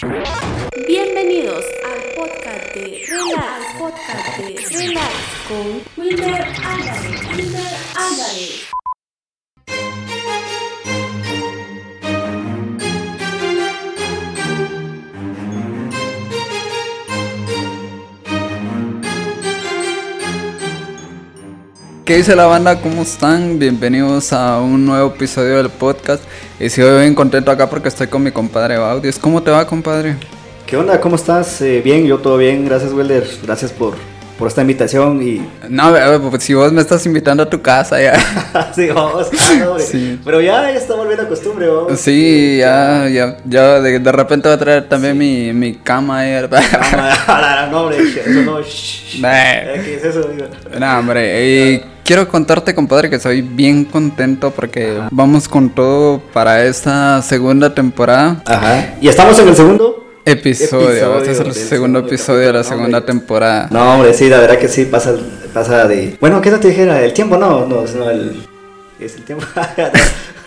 Bienvenidos al podcast de Relax, podcast de Relax con Wilder Álvarez. Wilder Álvarez. ¿Qué dice la banda? ¿Cómo están? Bienvenidos a un nuevo episodio del podcast. Y si hoy bien contento acá porque estoy con mi compadre Baudis. ¿Cómo te va, compadre? ¿Qué onda? ¿Cómo estás? Eh, bien, yo todo bien. Gracias, Wilder. Gracias por, por esta invitación y... No, pues, si vos me estás invitando a tu casa ya. sí, vamos. Sí. Pero ya, ya está volviendo a costumbre, vamos. Sí, ya, ya, ya de, de repente voy a traer también mi, mi cama ahí. Ah, no, hombre, eso no. Eh, ¿Qué es eso? Digo? No, hombre, y quiero contarte, compadre, que estoy bien contento porque vamos con todo para esta segunda temporada. Ajá. ¿Y estamos en el segundo? Episodio, Episodio este es el segundo episodio de la segunda temporada. No, hombre, sí, la verdad que sí, pasa, pasa de... Bueno, ¿qué te dijera? ¿El tiempo? No, no, no, el... Es el tiempo.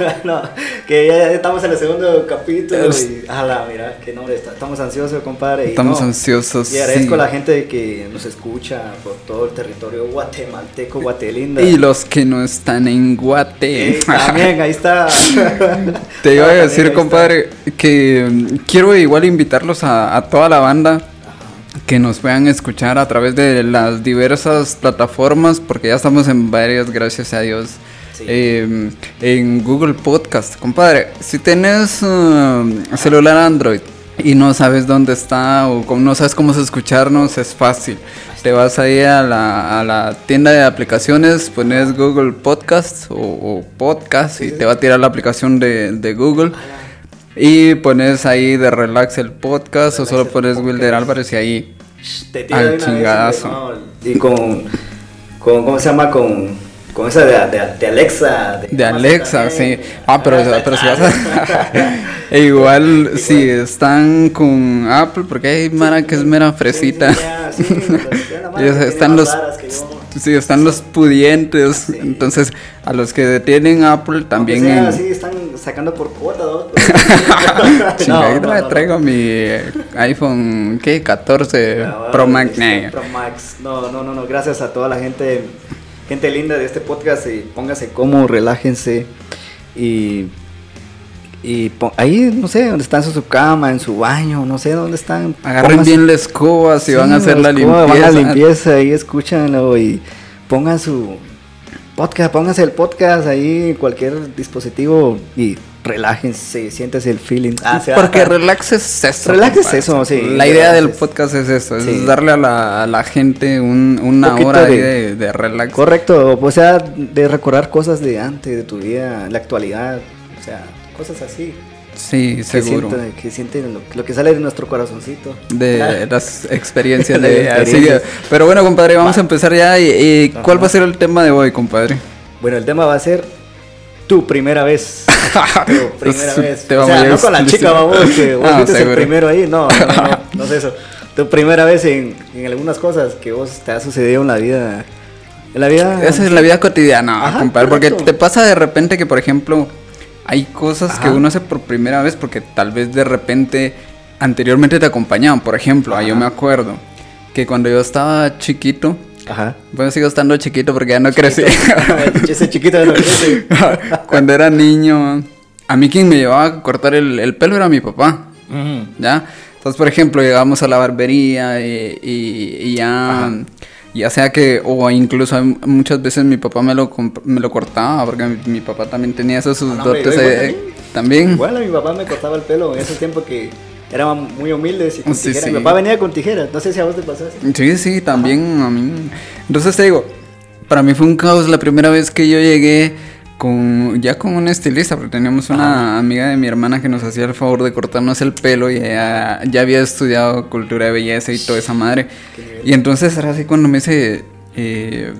no, que ya estamos en el segundo capítulo y... Ala, mira, que nombre, está- estamos ansiosos, compadre. y Estamos no, ansiosos. Y agradezco sí. a la gente que nos escucha por todo el territorio guatemalteco, Guatelinda. Y los que no están en Guate. Eh, también, ahí está. Te iba a decir, compadre, que mm, quiero igual invitarlos a, a toda la banda que nos puedan escuchar a través de las diversas plataformas, porque ya estamos en varias, gracias a Dios. Sí. Eh, en Google Podcast, compadre, si tienes um, celular Android y no sabes dónde está o no sabes cómo escucharnos, es fácil. Te vas ahí a la, a la tienda de aplicaciones, pones Google Podcast o, o Podcast y te va a tirar la aplicación de, de Google. Y pones ahí de Relax el podcast o solo pones podcast. Wilder Álvarez y ahí. Te tira Al chingadazo. y con, con, ¿cómo se llama? Con, con esa de, de, de Alexa. De Amazon Alexa, sí. Ah, pero, Ah, pero si vas a... E igual, si están con Apple, porque hay Mara que es mera fresita. Sí, sí, sí, están los... Sí, están los pudientes. Sí. Entonces, a los que tienen Apple también... Sea, en- sí, están sacando por cuota, ¿no? No, no, no, traigo mi eh, iPhone, ¿qué? 14 Ah, Pro Max. este. Pro Max. No, no, no, no. Gracias a toda la gente, gente linda de este podcast. Y pónganse cómodos, relájense. Y, y ahí, no sé, donde están en su cama, en su baño, no sé dónde están. Agarren Pónganse- bien la escoba si Sí, van a hacer la escoba, limpieza. Van a limpieza y escúchanlo y pongan su podcast, pónganse el podcast ahí en cualquier dispositivo y relájense, siéntese el feeling. Ah. Porque relax es eso. Relax es eso, sí, La idea del podcast es eso, es Sí. darle a la, a la gente un- una hora ahí de- de, de relax. Correcto, o sea, de recordar cosas de antes, de tu vida, la actualidad, o sea, cosas así. Sí, Que seguro. sienten, que sienten lo, lo que sale de nuestro corazoncito. De las experiencias de así experiencias. Pero bueno, compadre, vamos Va. a empezar ya. Y, y ¿Cuál va a ser el tema de hoy, compadre? Bueno, el tema va a ser tu primera vez. tu primera vez. tema O sea, no con la chica, vamos, que vos Ah, el primero ahí. No, no, no, no es eso. Tu primera vez en, en algunas cosas que vos te ha sucedido en la vida. En la vida. Esa es la vida cotidiana, Ajá, compadre. Porque te pasa de repente que, por ejemplo, hay cosas que uno hace por primera vez porque tal vez de repente anteriormente te acompañaban. Por ejemplo, ahí yo me acuerdo que cuando yo estaba chiquito, Ajá. bueno, sigo estando chiquito porque ya no crecí. Ese chiquito que crece. cuando era niño, a mí quien me llevaba a cortar el, el pelo era mi papá. ¿Ya? Entonces, por ejemplo, llegábamos a la barbería y, y- y ya, ya sea que, o incluso muchas veces mi papá me lo, me lo cortaba, porque mi, mi papá también tenía esos sus Ah, no, dotes igual eh, también. también. Bueno, mi papá me cortaba el pelo en ese tiempo que éramos muy humildes y con Sí, tijeras. sí. Mi papá venía con tijeras. No sé si a vos te pasó. Sí, sí, también a mí. Entonces te digo, para mí fue un caos la primera vez que yo llegué con ya con un estilista, porque teníamos una amiga de mi hermana que nos hacía el favor de cortarnos el pelo y ella ya había estudiado cultura de belleza y toda esa madre. Y entonces era así cuando me dice, eh,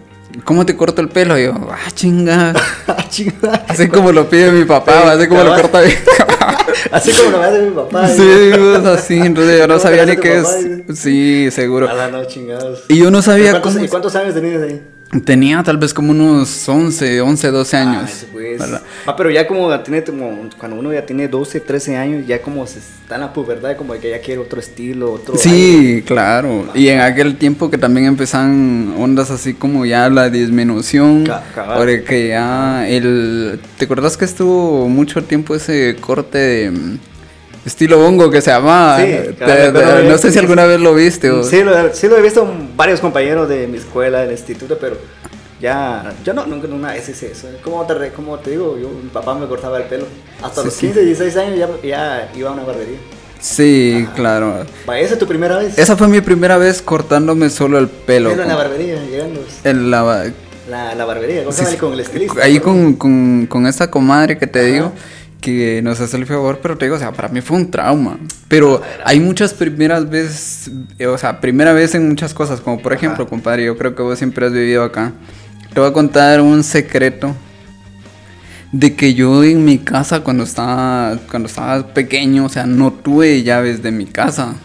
¿cómo te corto el pelo? Y yo, ah, chinga. Chinga. Así como lo pide mi papá, Sí, así como lo corta mi Así como lo me hace mi papá. Sí, pues, así, entonces yo no ¿Cómo sabía ni qué es. Sí, seguro. Ala, no, chingados. Y yo no ¿Y sabía cuántos, cómo. ¿Y cuántos años tenías ahí? Tenía tal vez como unos 11, 11, 12 años. Ah, pues. Ah, pero ya como tiene como cuando uno ya tiene 12, 13 años, ya como se está en la pubertad, como que ya quiere otro estilo, otro Sí, claro. Y en aquel tiempo que también empezaban ondas así como ya la disminución. Cabal. Porque ya el... ¿Te acuerdas que estuvo mucho tiempo ese corte de... Estilo bongo que se llamaba. Sí, pero no sé si alguna vez lo viste. o- Sí lo, sí lo he visto varios compañeros de mi escuela, del instituto, pero ya, yo no, nunca, una vez hice eso. Como te, como te digo, yo, mi papá me cortaba el pelo. Hasta Sí, los sí. 15, 16 años ya, ya iba a una barbería. Sí, claro. Vaya, ¿esa es tu primera vez? Esa fue mi primera vez cortándome solo el pelo. Pelo en la barbería, llegando. en la- La, la barbería, ¿cómo se Sí, llama? sí. Con el estilista. Ahí con, con, con esta comadre que te Ajá. digo, que nos hace el favor, pero te digo, o sea, para mí fue un trauma. Pero hay muchas primeras veces, eh, o sea, primera vez en muchas cosas, como por ejemplo, compadre, yo creo que vos siempre has vivido acá. Te voy a contar un secreto de que yo en mi casa cuando estaba, cuando estaba pequeño, o sea, no tuve llaves de mi casa.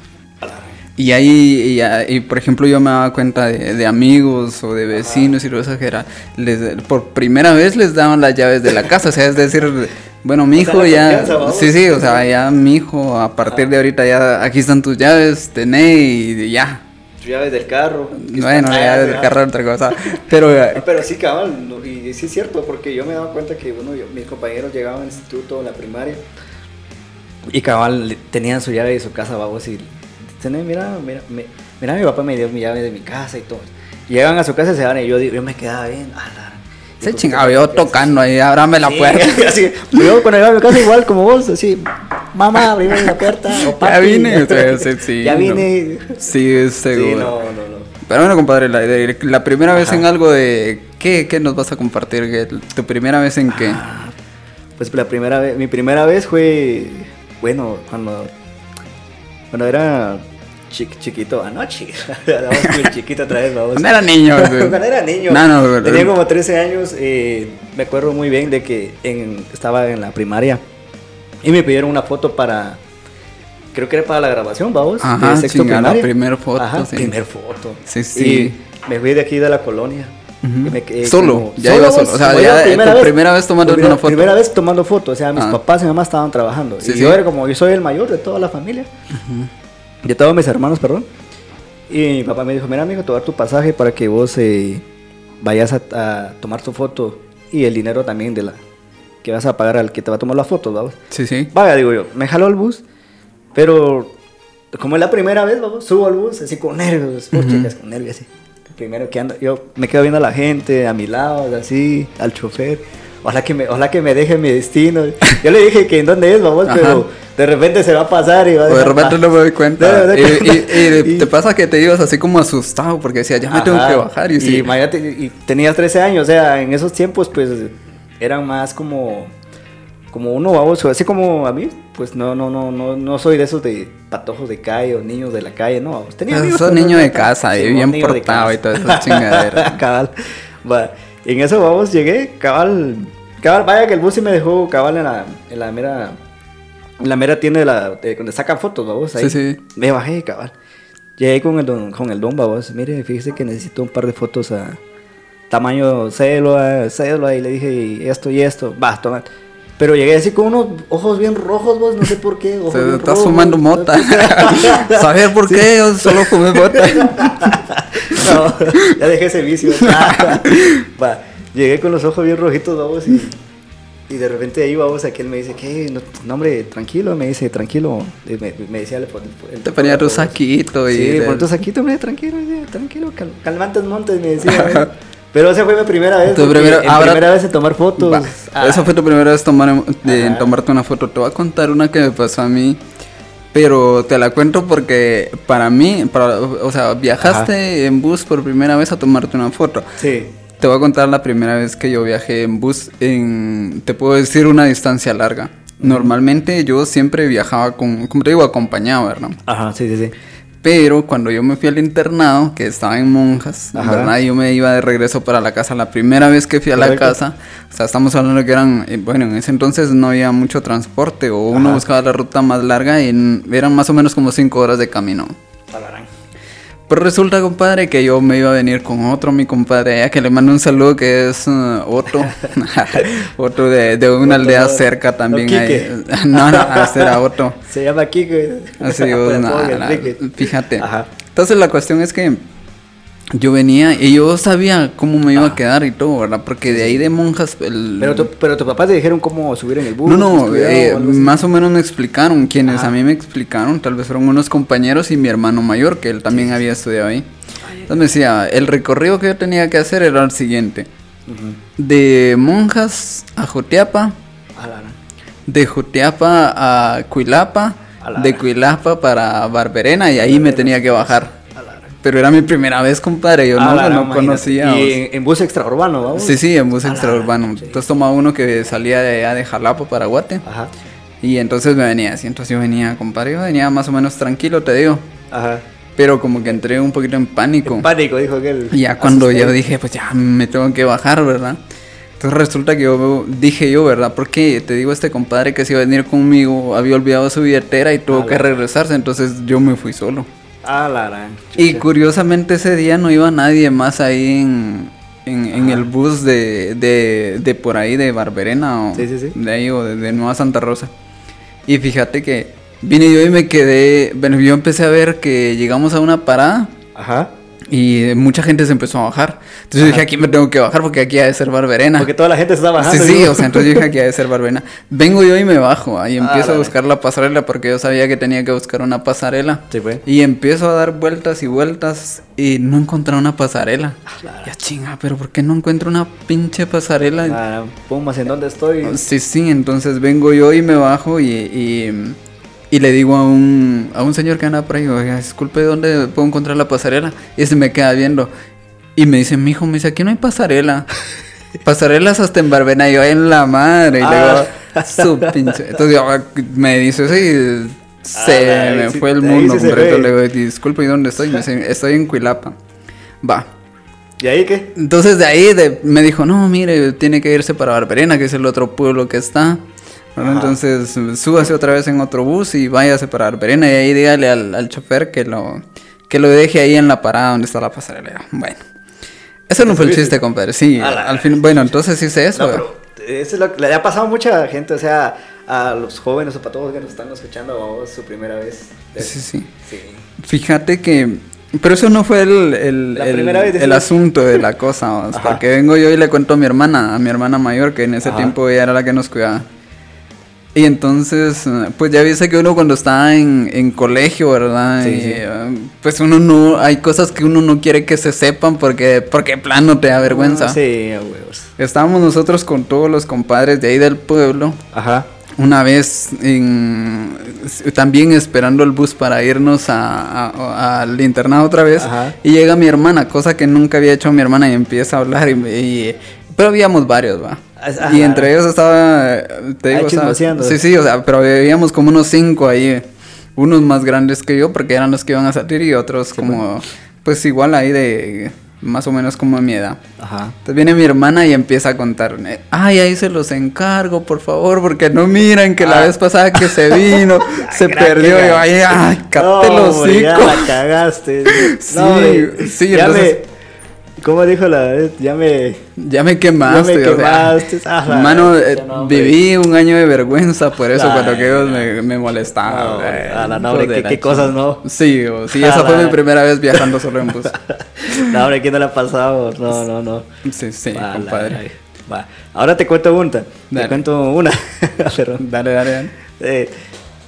Y ahí, y, por ejemplo, yo me daba cuenta de, de amigos o de vecinos y cosas que era, les, por primera vez les daban las llaves de la casa, o sea, es decir, bueno, mi O sea, hijo ya, sí, sí, o sea, ya mi hijo, a partir de ahorita ya, aquí están tus llaves, tené y ya. Tus llaves del carro. Bueno, ya Ah, del carro otra cosa, pero No, Pero sí, cabal, no, y sí es cierto, porque yo me daba cuenta que uno, yo- mis compañeros llegaban al instituto, a la primaria, y cabal tenían su llave de su casa, vamos, y tenés, mira, mira, me- mira, mi papá me dio mi llave de mi casa y todo. Llegan a su casa y se van, y yo, yo me quedaba bien, ah, se chingaba ¿qué yo tocando ahí, ábrame la Sí, puerta. así, yo cuando llegaba a mi casa igual como vos, así, mamá, abrime la puerta, o Ya papi. vine, o sea, sí, sí, ya no. vine. Sí, es Sí, seguro. no, no, no. Pero bueno, compadre, la, la primera vez Ajá. en algo de... ¿qué, ¿Qué nos vas a compartir? ¿Qué- ¿Tu primera vez en qué? Pues la primera vez, mi primera vez fue, bueno, cuando, cuando era chi- chiquito, anoche, vamos muy chiquito otra vez, vamos. Cuando era niño. Cuando era niño, No, no, tenía como 13 años, eh, me acuerdo muy bien de que en- estaba en la primaria y me pidieron una foto para, creo que era para la grabación, vamos, Ajá, de sexto chinga, la primaria. primer foto, Ajá, sí. primer foto. Sí, sí. Y me fui de aquí de la colonia. Me quedé Solo, como- ya iba solo, o sea, ya, era tu primera vez tomando primera, una foto. Primera vez tomando foto, o sea, mis Ah. papás y mamá estaban trabajando. Sí, y sí. yo era como, yo soy el mayor de toda la familia, de todos mis hermanos, perdón. Y mi papá me dijo, mira amigo, te voy a dar tu pasaje para que vos eh, vayas a, a tomar tu foto y el dinero también de la que vas a pagar al que te va a tomar la foto, vamos. Sí, sí. Vaya, digo yo, me jaló al bus, pero como es la primera vez, vamos, subo al bus así con nervios, pues, chicas, con nervios así. Primero que ando, yo me quedo viendo a la gente a mi lado, así, al chofer. Ojalá que me, ojalá que me deje mi destino. Yo le dije que en dónde es, vamos, Ajá. pero de repente se va a pasar y va a O de dejar- repente no me doy cuenta. No, no, y, y- y y- te pasa que te ibas así como asustado porque decía, ya me tengo que bajar. Y, sí. imagínate, y tenías 13 años, o sea, en esos tiempos, pues, eran más como, como uno baboso, así como a mí, pues, no, no, no, no, no soy de esos de patojos de calle o niños de la calle, no, tenía Ah, amigos, sos niño de casa, Sí, bien portado y todas esas chingaderas. cabal, va, en eso, vamos, llegué, cabal, cabal, vaya que el bus sí me dejó, cabal, en la, en la mera, en la mera tienda de la, de donde sacan fotos, vamos, ahí, Sí, sí. me bajé, cabal. Llegué con el don, con el don babos. Mire, fíjese que necesito un par de fotos a tamaño cédula, cédula. Y le dije y esto y esto. Va, toma. Pero llegué así con unos ojos bien rojos, vos, no sé por qué. Ojos Se rojos. fumando mota. Saber por qué yo solo fumé mota. no, ya dejé ese vicio. Va, llegué con los ojos bien rojitos, vamos, y, y de repente ahí, vamos, aquel me dice, ¿qué? No, no, hombre, tranquilo, me dice, tranquilo. Y Me, me decía el- el- Te ponía tu vamos. saquito y... Sí, pon tu saquito, hombre, tranquilo, tranquilo, cal- calmantes montes, me decía. Pero esa fue mi primera vez. Tu primera- en ahora- primera vez en tomar fotos. Va, Ah, Esa fue tu primera vez tomar, de Ajá. tomarte una foto. Te voy a contar una que me pasó a mí. Pero te la cuento porque para mí, para, o sea, viajaste en bus por primera vez a tomarte una foto. Sí. Te voy a contar la primera vez que yo viajé en bus en, te puedo decir, una distancia larga. Normalmente yo siempre viajaba con, como te digo, acompañado, ¿verdad? Ajá, sí, sí, sí. Pero cuando yo me fui al internado, que estaba en Monjas, Ajá. ¿verdad? Yo me iba de regreso para la casa. La primera vez que fui a la Correcto. casa, o sea, estamos hablando que eran, eh, bueno, en ese entonces no había mucho transporte, o uno Ajá. buscaba la ruta más larga y eran más o menos como cinco horas de camino. Alarán. Pero resulta, compadre, que yo me iba a venir con otro, mi compadre, allá que le mando un saludo que es uh, Otto. Otto de, de una aldea cerca también. no, ahí. No, no, ese era Otto. Se llama Kike. Así, vos, na- na- fíjate. Ajá. Entonces la cuestión es que yo venía y yo sabía cómo me iba a Ajá. quedar y todo, ¿verdad? Porque de ahí de monjas... el- Pero, tu, pero tus papás te dijeron cómo subir en el bus. no, no, eh, o más o menos me explicaron. Quienes Ajá. a mí me explicaron, tal vez fueron unos compañeros y mi hermano mayor, que él también había estudiado ahí. Entonces me decía, el recorrido que yo tenía que hacer era el siguiente. De monjas a Jutiapa, A la- de Jutiapa a Cuilapa, de. Cuilapa para Barberena y ahí me tenía que bajar. Pero era mi primera vez, compadre, yo a no, la- no conocía. Y en, en bus extraurbano, vamos. Sí, sí, en bus A la- extraurbano. sí. Entonces tomaba uno que salía de de Jalapa para Guate. Ajá. Y entonces me venía así, entonces yo venía, compadre, yo venía más o menos tranquilo, te digo. Ajá. Pero como que entré un poquito en pánico. En pánico, dijo aquel. Y ya cuando yo asustado. dije, pues ya me tengo que bajar, ¿verdad? Entonces resulta que yo dije yo, ¿verdad? Porque te digo, este compadre que se iba a venir conmigo había olvidado su billetera y tuvo Ah, que regresarse, entonces yo me fui solo. A la gran. Y curiosamente ese día no iba nadie más ahí en, en, en el bus de, de, de por ahí, de Barberena o Sí, sí, sí. de ahí o de, de Nueva Santa Rosa. Y fíjate que vine yo y me quedé, bueno, yo empecé a ver que llegamos a una parada Ajá. Y mucha gente se empezó a bajar. Entonces yo dije, aquí me tengo que bajar porque aquí ha de ser Barberena. Porque toda la gente se está bajando. Sí, sí, o sea, entonces yo dije que ha de ser Barberena. Vengo yo y me bajo, ahí Ah, empiezo a buscar la pasarela porque yo sabía que tenía que buscar una pasarela. Sí, pues. Y empiezo a dar vueltas y vueltas y no encontré una pasarela. claro. Ya chinga, pero ¿por qué no encuentro una pinche pasarela? Ah, Pumas, ¿en dónde estoy? Sí, sí, entonces vengo yo y me bajo y, y, y le digo a un, a un señor que anda por ahí, oiga, disculpe, ¿dónde puedo encontrar la pasarela? Y se me queda viendo. Y me dice, mijo, me dice, aquí no hay pasarela. Pasarelas hasta en Barbena, y yo en la madre. Y le Ah. digo, su pinche. Entonces yo, ah, me dice eso y se Ah, me fue el mundo completo. Le digo, disculpe, ¿y dónde estoy? Me dice, estoy en Cuilapa. Va. ¿Y ahí qué? Entonces de ahí de- me dijo, no, mire, tiene que irse para Barberena, que es el otro pueblo que está. Entonces súbase otra vez en otro bus y váyase para Barberena y ahí dígale al, al chofer que lo, que lo deje ahí en la parada donde está la pasarela. Bueno, eso no fue el chiste, compadre. Sí, la- al fin, bueno, entonces hice eso. No, pero eso es lo que le ha pasado a mucha gente, o sea, a los jóvenes o para todos que nos están escuchando, vamos, su primera vez. Sí, sí. Sí. Fíjate que... Pero eso no fue el, el, el- asunto de la cosa, vamos, Ajá. porque vengo yo y le cuento a mi hermana, a mi hermana mayor, que en ese Ajá. tiempo ella era la que nos cuidaba. Y entonces, eh, pues ya viste que uno cuando está en, en colegio, ¿verdad? Sí, Y, sí. eh, pues uno no, hay cosas que uno no quiere que se sepan porque, porque plano te da vergüenza. Ah, Sí, a huevos. Estábamos nosotros con todos los compadres de ahí del pueblo, Ajá. una vez en- también esperando el bus para irnos a- a- al internado otra vez Ajá. y llega mi hermana, cosa que nunca había hecho mi hermana y empieza a hablar y, y- pero habíamos varios, va. Ajá. Y entre ellos estaba, te digo, sí, sí, o sea, pero habíamos como unos cinco ahí, unos más grandes que yo porque eran los que iban a salir y otros como, pues igual ahí de más o menos como de mi edad. Ajá. Entonces viene mi hermana y empieza a contar. Ay, ahí se los encargo, por favor, porque no miran que la Ah. vez pasada que se vino, se Gran perdió. Y yo, ay, ay, No, los ya la cagaste. Sí, No, hombre, sí, ya entonces- me... ¿Cómo dijo la vez? Ya me... Ya me quemaste. Ya me o sea, quemaste, ah, la Mano, eh, no, viví un año de vergüenza por eso, Ay, cuando que ellos no. me, me molestaban. No, eh, a la hombre, de qué- la qué cosas. ¿no? Sí, o- sí, esa fue la- mi primera vez viajando solo en bus. No, hombre, ¿quién no le ha pasado? No, no, no. Sí, sí, Va, la- compadre. Va. Ahora te cuento una. Te Dale. cuento una. Dale, dale, dale. Eh,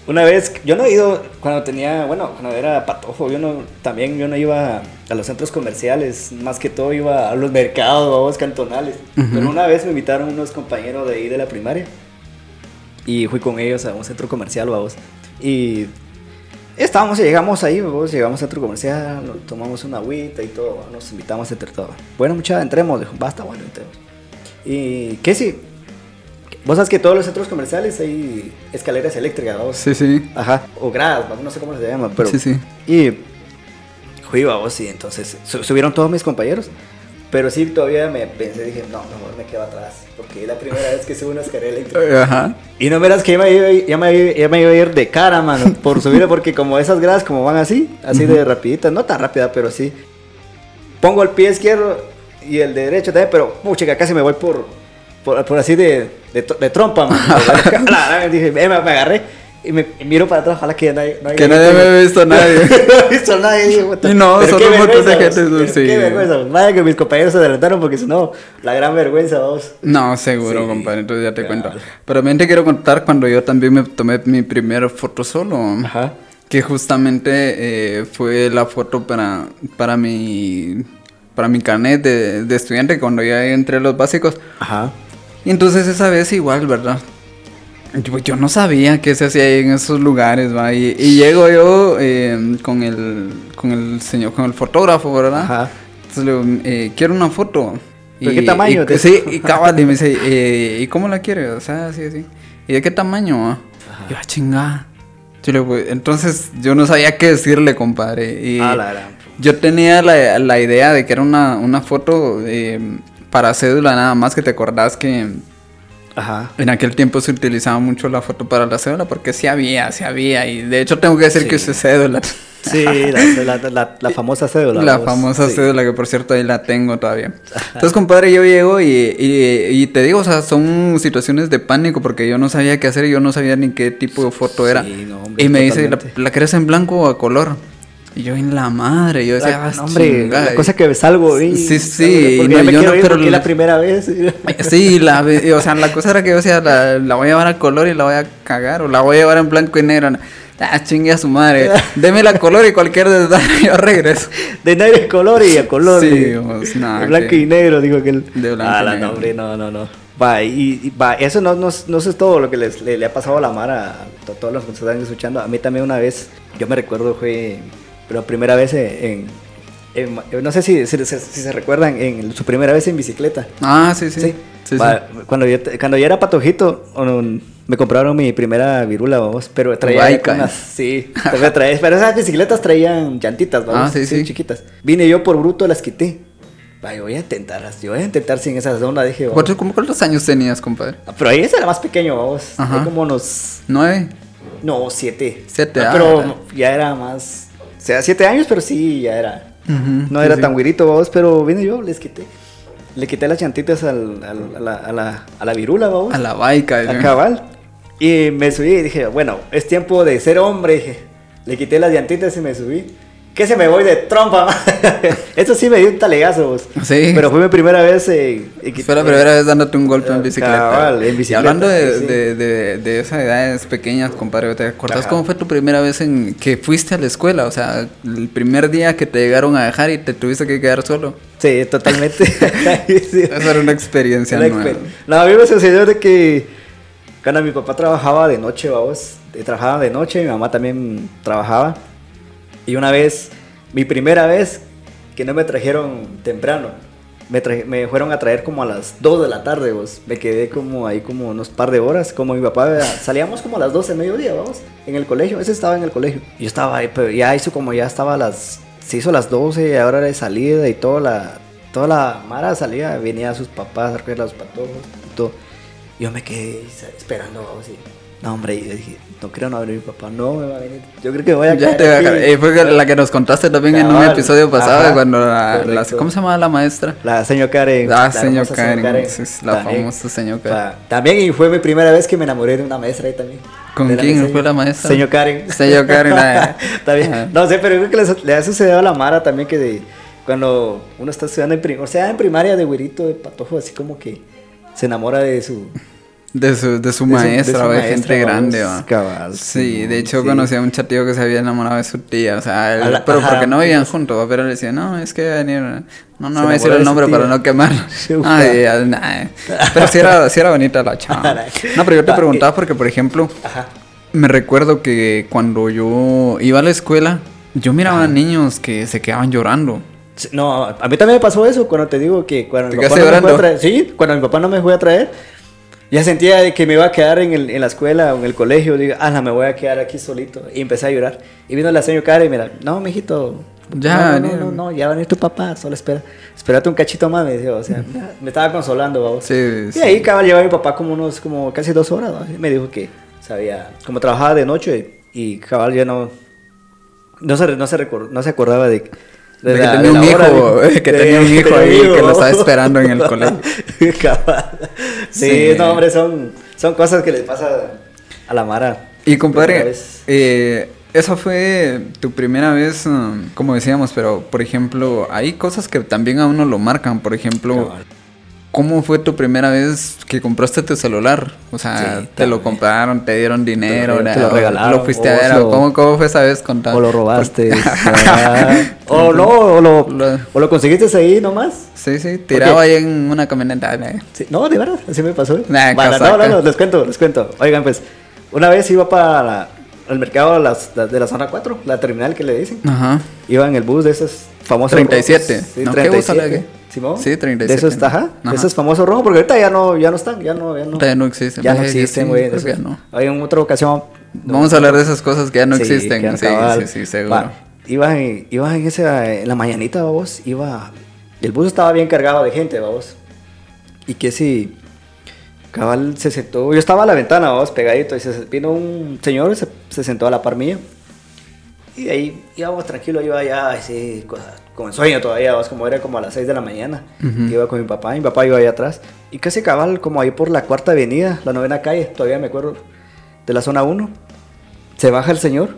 una vez, yo no he ido cuando tenía, bueno, cuando era patojo, yo no, también yo no iba a los centros comerciales, más que todo iba a los mercados, a los cantonales. Ujú. Pero una vez me invitaron unos compañeros de ahí de la primaria y fui con ellos a un centro comercial, vamos. Y estábamos, llegamos ahí, vamos, llegamos al centro comercial, nos tomamos una agüita y todo, nos invitamos entre todos. Bueno, muchachos, entremos, dijo, basta, bueno, entremos. Y, ¿qué si? Vos sabes que todos los centros comerciales hay escaleras eléctricas, vamos. Sí, sí. Ajá, o gradas, no sé cómo se llama, pero... Sí, sí. Y fui, vamos, y entonces su- subieron todos mis compañeros. Pero sí, todavía me pensé, dije, no, mejor me quedo atrás. Porque es la primera vez que subo una escalera eléctrica. Ajá. Y no verás que ya me, iba, ya, me, ya me iba a ir de cara, mano, por subir, porque como esas gradas como van así, así de rapiditas, no tan rápida, pero sí. Pongo el pie izquierdo y el derecho también, pero pucha, casi me voy por, por, por así de, de, de trompa, mano. La dije, me, me agarré y me y miro para atrás, ojalá que nadie, no haya Que nadie me ha visto nadie. no he visto nadie. Dije, Y no, solo un montón de gente, vos, sí. Qué vergüenza. Vaya que mis compañeros se adelantaron porque si no, la gran vergüenza, vos. No, seguro, Sí, compadre, entonces ya te claro. cuento. Pero también te quiero contar cuando yo también me tomé mi primera foto solo. Ajá. Que justamente eh, fue la foto para, para mi para mi carnet de, de estudiante cuando ya entré a los básicos. Ajá. Y entonces esa vez igual, ¿verdad? Yo, yo no sabía qué se hacía ahí en esos lugares, ¿va? Y, y llego yo eh, con el con el señor, con el fotógrafo, ¿verdad? Ajá. Entonces le digo, eh, quiero una foto. ¿Pero qué tamaño y- te- sí, y cabal, y me dice, eh, ¿y cómo la quiere? O sea, así, así. ¿Y de qué tamaño? ah? Yo, ah, chingada. Yo le digo, entonces yo no sabía qué decirle, compadre. Y Ah, la gran. yo tenía la, la idea de que era una, una foto eh, para cédula nada más, que te acordás que Ajá. en aquel tiempo se utilizaba mucho la foto para la cédula, porque sí había, sí había. Y de hecho tengo que decir Sí. que usé cédula. Sí, la, la, la, la famosa cédula. La vos. famosa Sí. cédula que por cierto ahí la tengo todavía. Entonces, compadre, yo llego y, y, y te digo, o sea, son situaciones de pánico porque yo no sabía qué hacer y yo no sabía ni qué tipo de foto era. Sí, no, hombre, y me dice, ¿la, totalmente. ¿la querés en blanco o a color? Y yo en la madre, yo decía, La- ah, no, hombre, chingada. la cosa que salgo y Sí, sí, porque no, ya me yo quiero no, ir pero porque la- primera vez. Sí, la, o sea, la cosa era que yo decía, la, la voy a llevar a color y la voy a cagar, o la voy a llevar en blanco y negro. Ah, chingue a su madre. Deme la color y cualquier desmadre yo regreso. De negro y color y a color. Sí, de- pues, nada, de blanco que- y negro, digo que el... De blanco ah, y la negro. nombre, no, no, no. Va, y, y va, eso no, no, no es todo lo que les, le, le ha pasado a la Mara, a todos los que están escuchando. A mí también una vez, yo me recuerdo, fue la primera vez en... en- en- no sé si, si, si- se recuerdan, en su primera vez en bicicleta. Ah, sí, sí. Sí. Sí, sí. Cuando, yo, cuando yo era patojito, me compraron mi primera virula, vamos, pero traía Baica, unas, sí, traía- pero esas bicicletas traían llantitas, vamos, Ah, sí, sí. chiquitas. Vine yo por bruto, las quité. Va, yo voy a intentar, yo voy a intentar sin esa zona, dije. ¿Cuántos, cómo- cuántos años tenías, compadre? Ah, Pero ahí ese era más pequeño, vamos, Ajá. Como unos, ¿Nueve? no, siete. Siete, Ah, ah, Pero ya. ya era más, sea, siete años, pero sí, ya era. Ujú, No sí, era sí. tan güirito, vamos, pero vine yo, les quité. Le quité las llantitas al, al- a, la, a, la, a la virula, vamos. A la baica. A ¿no? cabal. Y me subí y dije, bueno, es tiempo de ser hombre. Dije, le quité las llantitas y me subí. ¿Qué se me voy de trompa? Eso sí me dio un talegazo. vos. Sí. Pero fue mi primera vez. eh, quité- Fue la primera vez dándote un golpe en bicicleta. cabal, en Y bicicleta, hablando de, sí. de, de, de esas edades pequeñas, compadre, ¿te acordás Ajá. cómo fue tu primera vez en que fuiste a la escuela? O sea, el primer día que te llegaron a dejar y te tuviste que quedar solo. Sí, totalmente. Esa era una experiencia Una nueva. exper- No, a mí me sucedió de que cuando mi papá trabajaba de noche, vamos, eh, trabajaba de noche, mi mamá también trabajaba. Y una vez, mi primera vez, que no me trajeron temprano, me, me fueron a traer como a las 2 de la tarde, vos. Me quedé como ahí como unos par de horas, como mi papá, ¿verdad? salíamos como a las 12 de mediodía, vamos, en el colegio, ese estaba en el colegio. Yo estaba ahí, pero ya hizo como ya estaba a las, se hizo a las 12, ahora de salida y toda la, toda la mara salía, venía a sus papás a recoger los patojos y todo. Yo me quedé esperando, vamos, y, no hombre, y yo dije, no creo no venir mi papá, no me va a venir, yo creo que voy a Ya quedar te aquí". dejar- eh, fue la que nos contaste también en un episodio pasado Ajá, cuando la. ¿cómo se llamaba la maestra? La señor Karen. Ah, la señor hermosa Karen, la también. famosa señor Karen. También, y fue mi primera vez que me enamoré de una maestra ahí también. ¿Con quién señor- fue la maestra? Señor Karen. Señor Karen, la- también. Ajá. No sé, pero creo que les- le ha sucedido a la Mara también que de, cuando uno está estudiando en primaria, o sea, en primaria de güerito, de patojo, así como que se enamora de su... De su, de su de su- maestra, de su maestra, gente grande, va. cabal, Sí, de hecho sí. conocí a un chatillo que se había enamorado de su tía, o sea, él- A la- pero ajá, porque no vivían juntos, pero le decía, no, es que va a venir, no, no voy a decir el nombre para no ufa. Ay, nah. Pero sí era, sí era bonita la chava. No, pero yo te preguntaba porque, por ejemplo, Ajá. me recuerdo que cuando yo iba a la escuela, yo miraba a niños que se quedaban llorando. No, a mí también me pasó eso cuando te digo que cuando ¿Te mi papá no me fue a traer, sí, cuando mi papá no me fue a traer, ya sentía de que me iba a quedar en, el- en la escuela o en el colegio, digo, ah, me voy a quedar aquí solito y empecé a llorar. Y vino la señora Karen y mira, no, mijito, Ya, no, no, no, no, ya va a venir tu papá, solo espera. Espérate un cachito más, me decía, o sea, me estaba consolando, vamos. Sí, Y sí. ahí cabal llevaba mi papá como unos, como casi dos horas. Y me dijo que sabía, como trabajaba de noche y cabal ya no, no se, no se, no se acordaba de, De que la- tenía un hijo, de- que tenía un hijo ahí que lo estaba esperando en el colegio. Sí, Sí. no, hombre, son, son cosas que les pasa a la Mara. Y compadre, eh, esa fue tu primera vez, um, como decíamos, pero por ejemplo, hay cosas que también a uno lo marcan. Por ejemplo, Cabal. ¿Cómo fue tu primera vez que compraste tu celular? O sea, Sí, te lo compraron, te dieron dinero, Te lo- regalaron, lo fuiste a ver, lo- ¿cómo, ¿cómo fue esa vez? Contá. O lo robaste. ah, o no, o lo, o lo conseguiste ahí nomás. Sí, sí, tirado ahí en una camioneta. Sí, no, de verdad, así me pasó. Nah, no, no, no, les cuento, les cuento. Oigan, pues, una vez iba para el mercado de, las- de la zona 4, la terminal que le dicen. Ajá. Iba en el bus de esos famosos 37. rojos. Sí, ¿No? ¿Qué bus 37. habla qué? ¿Simón? Sí, 37. De esos, ajá, Ajá. de esos famosos rojos, porque ahorita ya no, ya no están, ya no, ya no. Ya no existen. Ya no existen, sí, güey. ya no. Hay en otra ocasión. Vamos a hablar de esas cosas que ya no Sí, existen. Sí, sí, sí, seguro. Va, Iba en, iba en esa, en la mañanita, vamos, iba, el bus estaba bien cargado de gente, vamos. Y que si, cabal se sentó, yo estaba a la ventana, vamos, pegadito, y se, vino un señor, se, se sentó a la par mía. Y de ahí íbamos tranquilos, iba allá, así, en sueño todavía, vamos, como era como a las 6 de la mañana. Ujú. Iba con mi papá, mi papá iba allá atrás. Y casi cabal, como ahí por la cuarta avenida, la novena calle, todavía me acuerdo, de la zona 1. Se baja el señor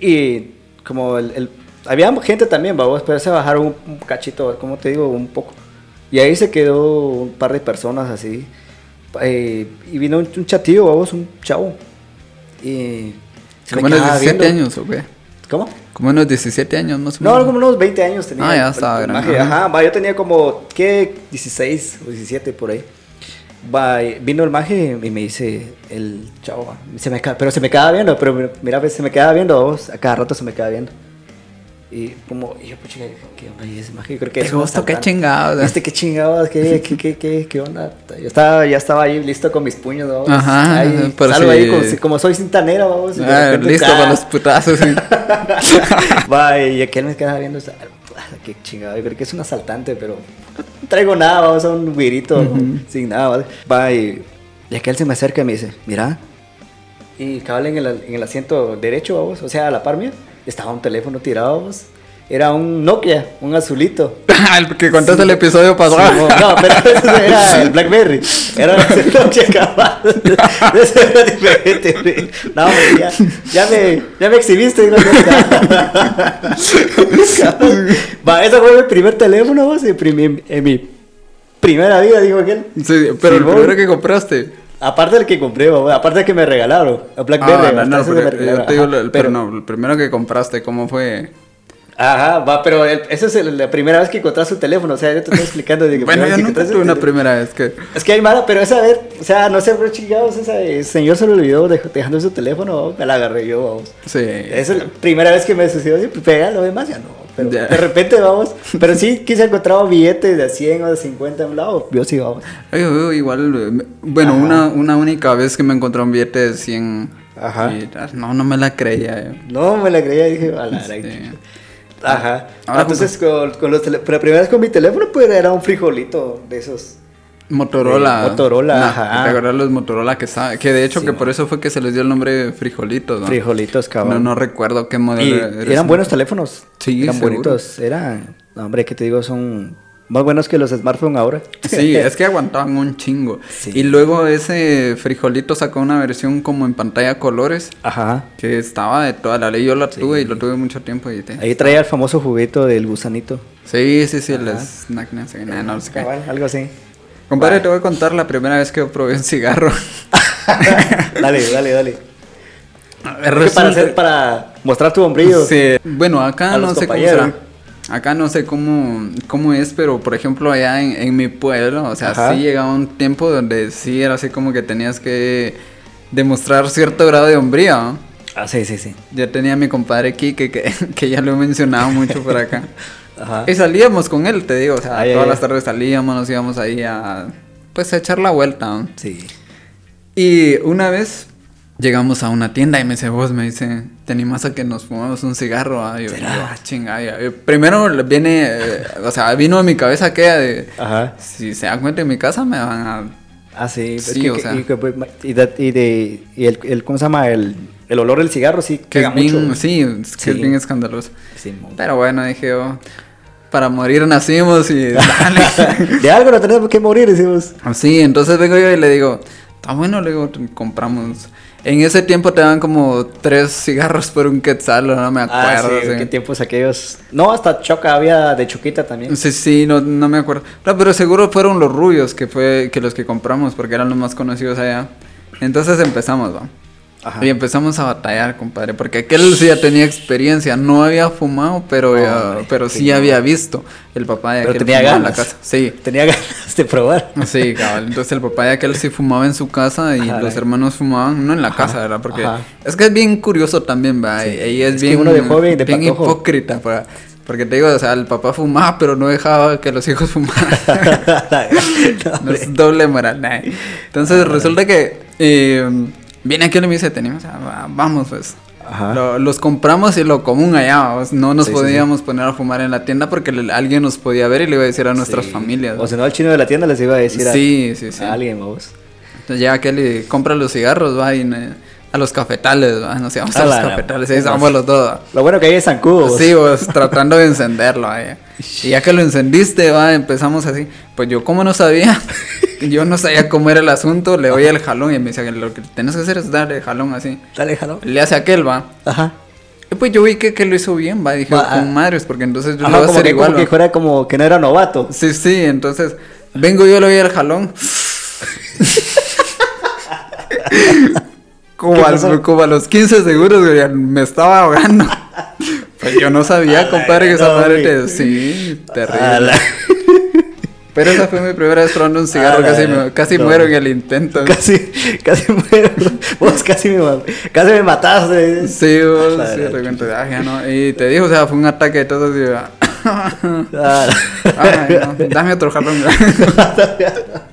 y como el, el- había gente también, vamos, pero se bajaron un, un cachito, como te digo, un poco. Y ahí se quedó un par de personas así. eh, y vino un, un chatillo, vamos, un chavo. Y se ¿Como unos quedaba 17 viendo. años o qué? ¿Cómo? Como unos 17 años más o No, menos. como unos 20 años tenía. Ah, ya estaba grande, ajá. Va, yo tenía como, ¿qué? 16 o 17 por ahí. Va, vino el maje y me dice, el chavo, se me, pero se me quedaba viendo, pero mira, pues, se me quedaba viendo, vos, a cada rato se me quedaba viendo. Y como, y yo, pucha, ¿qué onda? Y ese creo que es vos, ¿qué chingados? Este, qué chingados, qué, qué, qué, qué, qué onda. Yo estaba, ya estaba ahí listo con mis puños, vamos. Ajá, ahí, pero salgo sí. ahí como, soy cintanera, vamos. de Ah, listo ¡ah! con los putazos. sí. Va, y aquel me quedaba viendo, ah, qué chingado, yo creo que es un asaltante, pero no traigo nada, vamos a un virito, sin nada, ¿vale? Va, y, y aquel se me acerca y me dice, mira, y cabal en el, en el asiento derecho, vamos, o sea, a la par mía, estaba un teléfono tirado, vamos. Era un Nokia, un azulito. el que contaste el episodio pasado. Sí, no, pero ese era el Blackberry. Era el Nokia cabal. Ese era diferente. No, hombre, ya, ya, me, ya me exhibiste. ¿no? Va, ese fue mi primer teléfono, vos, en, mi primera vida, dijo aquel. Sí, pero el primero que compraste. Aparte del que compré, aparte del que me regalaron, el Blackberry. Ah, no, no, ese pero yo te digo, ajá, pero no, el primero que compraste, ¿cómo fue? Ajá, va, pero el- esa es el- la primera vez que encontraste su teléfono, o sea, yo te estoy explicando. De que Bueno, yo nunca tuve una primera vez que... Es que hay mala, pero esa vez, o sea, no sé, pero chingados, esa, el señor se lo olvidó dej- dejando su teléfono, me la agarré yo, vamos. Sí. Es la primera vez que me sucedió así, pega lo demás ya no. Pero de repente vamos, pero sí quise encontrar billetes de 100 o de 50 en un lado, yo sí vamos. Yo igual, eh, bueno, una, una única vez que me encontré un billete de 100. Ajá. y, ah, no, no me la creía. eh. No, me la creía dije, a la Sí. Ajá. Ahora, Entonces, con, con los la primera vez con mi teléfono, pues era un frijolito de esos. Motorola. Motorola, No, ajá. ¿Te acuerdas los Motorola que estaba? Que de hecho Sí, que man. por eso fue que se les dio el nombre frijolitos, ¿no? Frijolitos, No, cabrón. no recuerdo qué modelo Y era eran buenos teléfonos. Sí, Eran seguro. bonitos. Eran, hombre, que te digo, son más buenos que los smartphones ahora. Sí, es que aguantaban un chingo. Sí. Y luego ese frijolito sacó una versión como en pantalla colores Ajá. que estaba de toda la ley. Yo la tuve y lo tuve mucho tiempo y te... Ahí traía el famoso juguete del gusanito. Sí, sí, sí, el snack, no sé, qué, no, no sé qué. Cabal, algo así. Compadre, te voy a contar la primera vez que yo probé un cigarro. dale, dale, dale. Resulta- para, hacer, para mostrar tu hombrillo. Sí. Bueno, acá no sé cómo será. Acá no sé cómo, cómo es, pero por ejemplo allá en, en mi pueblo, o sea, Ajá. sí llegaba un tiempo donde sí era así como que tenías que demostrar cierto grado de hombría. ¿no? Ah, sí, sí, sí. Ya tenía a mi compadre Kike, que, que ya lo he mencionado mucho por acá. Ajá. Y salíamos con él, te digo, o sea, ay, todas ay. las tardes salíamos, nos íbamos ahí a, pues, a echar la vuelta. ¿no? Sí. Y una vez llegamos a una tienda y me dice, vos, me dice, ¿te animas a que nos fumamos un cigarro? Ah, yo, yo, ah, chinga. Yo, primero viene, eh, o sea, vino a mi cabeza aquella de, Ajá. si se dan cuenta en mi casa me van a... Ah, sí. es Sí, que- o sea. y, pues, y de, y de- y el, el- ¿cómo se llama? El, el olor del cigarro sí Que es bien, mucho. sí, es que es Sí. bien escandaloso. Sí, Pero bueno, dije yo, para morir nacimos y dale. de algo no tenemos que morir, decimos. Sí, entonces vengo yo y le digo, está bueno, le digo, compramos. En ese tiempo te dan como tres cigarros por un quetzal, no me Ah, acuerdo. sí, sí. qué tiempos aquellos. No, hasta Choca había de Choquita también. Sí, sí, no, no me acuerdo. No, pero seguro fueron los rubios que fue que los que compramos porque eran los más conocidos allá. Entonces empezamos, va. Ajá. Y empezamos a batallar, compadre, porque aquel sí ya tenía experiencia, no había fumado, pero, ya- pero sí había visto el papá de Pero aquel tenía fumaba en la ganas. casa. Sí, Tenía ganas de probar. Sí, cabal. Entonces el papá de aquel sí fumaba en su casa y Ajá, los hermanos fumaban, no en la Ajá, casa, ¿verdad? Porque es que es bien curioso también, ¿verdad? Sí, Y es, es que bien, uno de joven, de bien patojo. hipócrita, ¿verdad? Porque te digo, o sea, el papá fumaba, pero no dejaba que los hijos fumaran. no es doble moral, nah. Entonces resulta que eh, viene aquel y me dice, tenemos, ah, va- vamos pues. Ajá. Lo- los compramos y lo común allá, vamos. no nos Sí, sí, podíamos poner a fumar en la tienda porque le- alguien nos podía ver y le iba a decir a nuestras familias. O si no, al chino de la tienda les iba a decir a, a alguien, vamos. Entonces llega aquel y compra los cigarros, va, y ne- a los cafetales, va, nos íbamos a, A los la- cafetales, ahí estábamos los dos. Lo bueno que ahí es zancudo. Sí, vos, tratando de encenderlo, ahí. Y ya que lo encendiste, va, empezamos así. Pues yo como no sabía, yo no sabía cómo era el asunto, le doy el jalón y me dice, lo que tienes que hacer es darle el jalón así. Dale, jalo. Le hace aquel, va. Ajá. Y pues yo vi que, que lo hizo bien, va, dije, Va, ah. con madres, porque entonces yo Ajá, lo voy a hacer que, igual, como que fuera como que no era novato. Sí, sí, entonces vengo yo, le doy el jalón. como, ¿Qué al- pasó? como a los 15 segundos, güey, me estaba ahogando. Pues yo no sabía, A compadre, que esa madre te... Sí, terrible. A Pero esa fue mi primera vez probando un cigarro, A casi, me- casi no. muero en el intento. Casi, casi muero. Vos casi me, casi me mataste. Sí, vos, A sí, gran repente, ay, ya no. Y te digo, o sea, fue un ataque de todo así. Ah, Ay, no, dame otro jalón.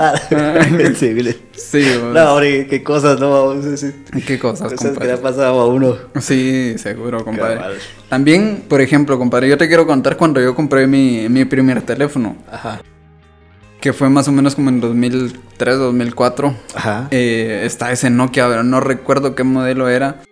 ah, sí, mire. Sí, vos. No, hombre, qué cosas, no. Qué cosas, Cosas que le ha pasado a uno. Sí, seguro, compadre. Cabal. También, por ejemplo, compadre, yo te quiero contar cuando yo compré mi, mi primer teléfono, Ajá. que fue más o menos como en 2003, 2004. Ajá. Eh, está ese Nokia, pero no recuerdo qué modelo era.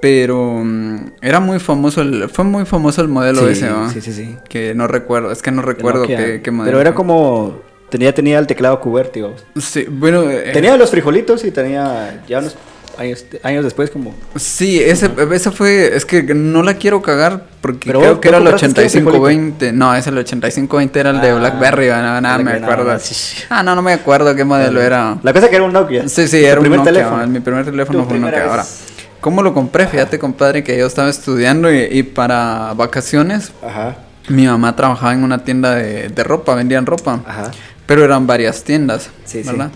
Pero mm, era muy famoso, el, fue muy famoso el modelo sí, ese, ¿va? sí, sí, sí. Que no recuerdo, es que no recuerdo qué, qué modelo. Pero era como. Tenía, tenía el teclado cubierto. Sí, bueno. eh, Tenía los frijolitos y tenía ya unos años, años después como... Sí, ese, ese fue, es que no la quiero cagar porque creo vos- que era el vos compraste este 8520. No, ese el 8520 era el de Ah, Blackberry, no, nada, me acuerdo. nada. Ah, no, no me acuerdo qué modelo era. La cosa que era un Nokia. Sí, sí, era un primer Nokia, teléfono. Mi primer teléfono Tu fue un Nokia. Ahora. ¿cómo lo compré? Fíjate, compadre, que yo estaba estudiando y, y para vacaciones Ajá, mi mamá trabajaba en una tienda de, de ropa, vendían ropa. ajá. Pero eran varias tiendas, Sí, sí. ¿verdad?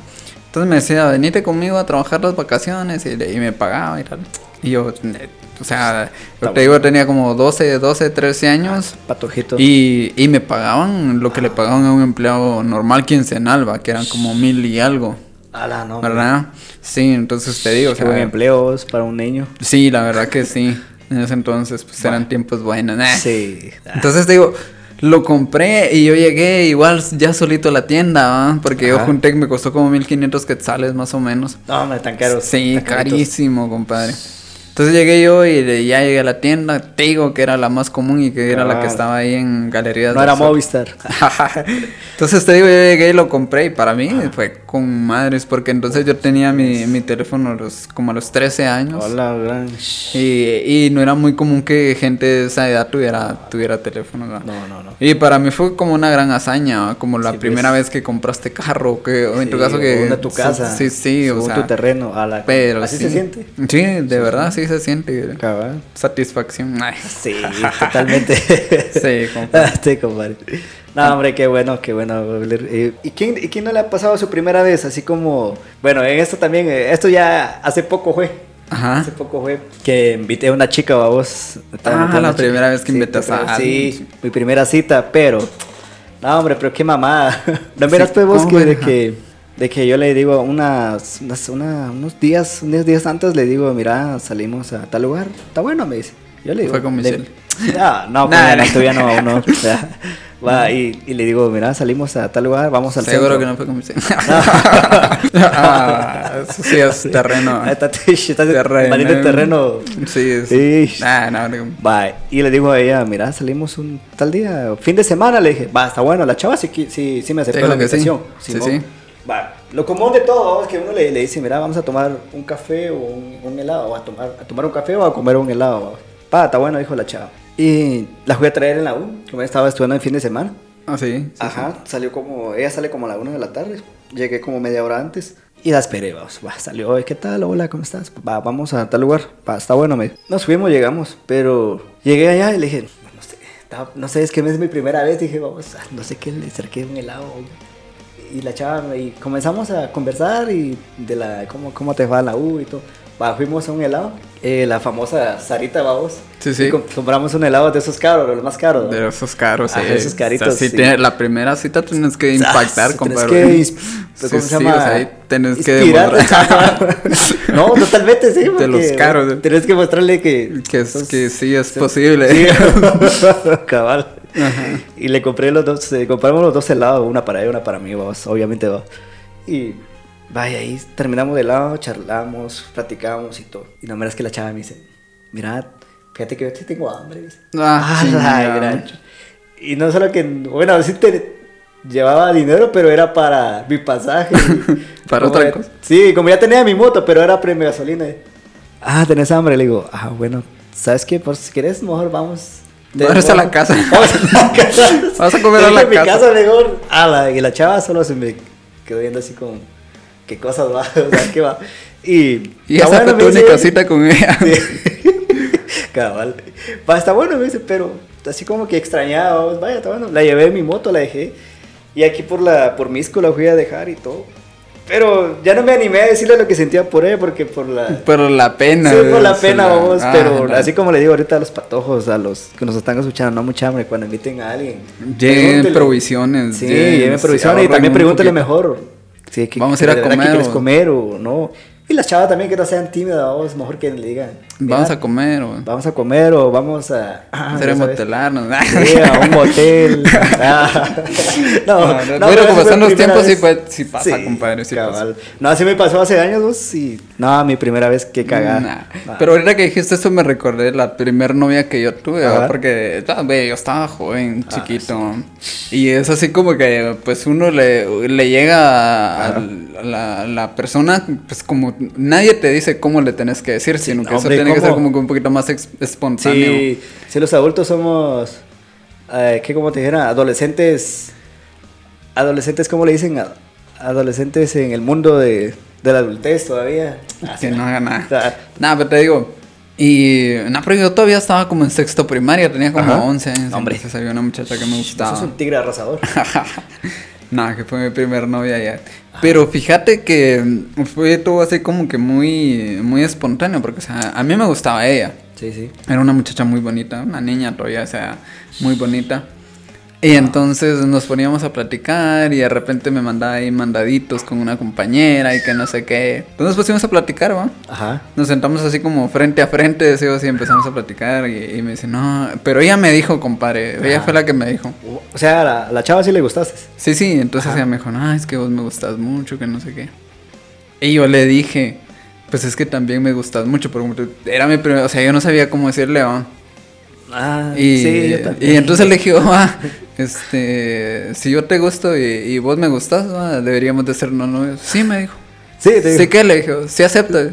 Entonces me decía, venite conmigo a trabajar las vacaciones y, y me pagaba y tal. Y yo, eh, o sea, yo te digo, tenía como 12, 12, 13 años Patojito. y, y me pagaban lo que le pagaban a un empleado normal quincenal, va, que eran como mil y algo, Ala, no. ¿verdad? Sí, entonces te digo, o Qué buen sea, empleo es para un niño. sí, la verdad que sí. En ese entonces, pues eran tiempos buenos. eh. Sí. Entonces te digo, lo compré y yo llegué igual ya solito a la tienda, porque yo junté, me costó como 1500 quetzales más o menos. No, me tan caros. Sí, tan carísimo, compadre. Entonces llegué yo y de- ya llegué a la tienda, te digo que era la más común y que era la que estaba ahí en Galerías. No era Sol. Movistar. entonces te digo, yo llegué y lo compré y para mí fue con madres, porque entonces yo tenía mi, mi teléfono los, como a los 13 años. Hola, gran. Y, y no era muy común que gente de esa edad tuviera, tuviera teléfono. ¿no? No, no, no. Y para mí fue como una gran hazaña, como la Sí, primera pues. vez que compraste carro, que, o en tu caso que... Una tu casa. Sí, sí, o sea... tu terreno. A la... Pero Así sí. se siente. Sí, de verdad, sí se siente. Cabal. Satisfacción. Ay. Sí, totalmente. Sí, compadre. sí, compadre. No, hombre, qué bueno, qué bueno. Eh, ¿Y quién, ¿Y quién no le ha pasado su primera vez? Así como, bueno, en esto también, eh, esto ya hace poco fue. Ajá. Hace poco fue que invité a una chica, vos. Ah, la primera vez que invitas a alguien. Sí, mi primera cita, pero. No, hombre, pero qué mamada. No miras, Sí, pues vos ¿cómo que, de que De que yo le digo unas, unas- una- unos días, unos días antes le digo, mira, salimos a tal lugar. Está bueno, me dice. Yo le digo. Fue con le- Michelle. Ah, no, Nah, pues, nah. no, todavía no, aún no. O sea, va, y, y le digo, mira, salimos a tal lugar, vamos al Seguro centro. que no fue con mi ah, eso sí es terreno. Ah, está, Terreno. terreno. Sí, es. Sí. Ah, no, no. Va, y le digo a ella, mira, salimos un tal día, fin de semana, le dije, va, está bueno, la chava sí, sí, sí me aceptó Dijo la sí. invitación. Sí, Simón. sí. Va, lo común de todo es que uno le, le dice, mira, vamos a tomar un café o un, un helado, o a tomar, a tomar un café o a comer un helado. Va, está bueno, dijo la chava. Y la fui a traer en la U, como estaba estudiando el fin de semana. Ah, sí. sí, Ajá, salió como, ella sale como a la una de la tarde. Llegué como media hora antes y la esperé, vamos. Va, salió, "Oye, ¿qué tal? Hola, ¿cómo estás? Va, vamos a tal lugar. Va, está bueno, me. Nos fuimos, llegamos, pero llegué allá y le dije, no sé, no sé, es que es mi primera vez. Dije, vamos, no sé qué, le acerqué un helado. Y la chava, y comenzamos a conversar y de la, cómo, cómo te va la U y todo. Va, fuimos a un helado, eh, la famosa Sarita, vamos. Sí, sí. Y com- compramos un helado de esos caros, los más caros. De esos caros, sí. Ajá, esos caritos, O sea, sí sí. la primera cita tienes que impactar, Ah, compadre. Tienes que, ¿cómo Sí, se sí, llama? o sea, ahí tienes que Inspirarte, demostrar no, totalmente, sí. De los caros. Tienes que mostrarle que... que, es, sos- que sí es Sí. posible. Cabal. Y le compré los dos, eh, compramos los dos helados, una para ella, una para mí, vamos, obviamente va. Y vaya, ahí terminamos de helado, charlamos, platicamos y todo. Y no es que la chava me dice, mira, fíjate que yo sí tengo hambre, dice. Ah, Ah, la gran Y no solo que, bueno, sí te llevaba dinero, pero era para mi pasaje. Para otra ya- cosa. Sí, como ya tenía mi moto, pero era premio gasolina. Ah, tenés hambre, le digo, ah, bueno, ¿sabes qué? Pues si quieres, mejor vamos. Vamos a la casa. Vamos a la casa. Vas a comer a la dije, mi casa. casa mejor. Ah, la, y la chava solo se me quedó viendo así como, ¿qué cosas va? O sea, ¿qué va? Y, Y esa bueno, fue tu única cita con ella. Sí. Cabal. Va, está bueno, me dice, pero así como que extrañaba, vamos, vaya, está bueno. La llevé en mi moto, la dejé. Y aquí por la por Misco la fui a dejar y todo. Pero ya no me animé a decirle lo que sentía por ella porque por la Pero la pena. Sí, por la pena, vamos, ah, pero no. así como le digo ahorita a los patojos, a los que nos están escuchando, no mucha hambre, cuando inviten a alguien. Lleven pregúntele. provisiones. Sí, sí, provisiones y también pregúntele mejor. Sí, que, Vamos a que ir a que comer quieres o- comer o no. Y las chavas también que no sean tímidas, vamos, mejor que le digan. Vamos "Mira, a comer o Vamos a comer o vamos a. ah, hacer motelarnos. Sí, a un motel. Ah. No, no, pero bueno, esa como están los primera tiempos, sí fue- sí pasa, compadre, sí cabal. No, así me pasó hace años, vos, y. No, mi primera vez que cagada. Nah. Ah. Pero ahorita que dijiste eso me recordé la primer novia que yo tuve. ¿verdad? porque ah, ve, yo estaba joven, chiquito. Y es así como que pues uno le, le llega a la, la persona, pues como nadie te dice cómo le tenés que decir, sino que hombre, eso tiene que ser ¿cómo? como que un poquito más espontáneo. Sí, si los adultos somos, eh, ¿qué como te dijera? Adolescentes, adolescentes, ¿cómo le dicen? Adolescentes en el mundo de, de la adultez todavía. Que no haga O nada. sea, Nada, pero te digo. Y. No, pero yo todavía estaba como en sexto primaria, tenía como Ajá. 11 años. Hombre. Entonces había una muchacha que me gustaba. sos un tigre arrasador. Nada, que fue mi primer novia ya. Pero fíjate que fue todo así como que muy, muy espontáneo, porque o sea, a mí me gustaba ella. Sí, sí. Era una muchacha muy bonita, una niña todavía, o sea, muy bonita. Y entonces nos poníamos a platicar y de repente me mandaba ahí mandaditos con una compañera y que no sé qué. Entonces nos pusimos a platicar, ¿va? Ajá. Nos sentamos así como frente a frente, decía así, empezamos a platicar y, y me dice, no, pero ella me dijo, compadre, ella Ajá. fue la que me dijo. O sea, la, la chava sí le gustaste. Sí, sí, entonces ella me dijo, no, es que vos me gustas mucho, que no sé qué. Y yo le dije, pues es que también me gustas mucho, porque era mi primer, o sea, yo no sabía cómo decirle, ¿va? Ah, Y, sí, yo también. y entonces le dije, ah, este, si yo te gusto y, y vos me gustas, ¿va? deberíamos de ser no novios. Sí, me dijo. Sí, te Sí, que le dije, sí acepto.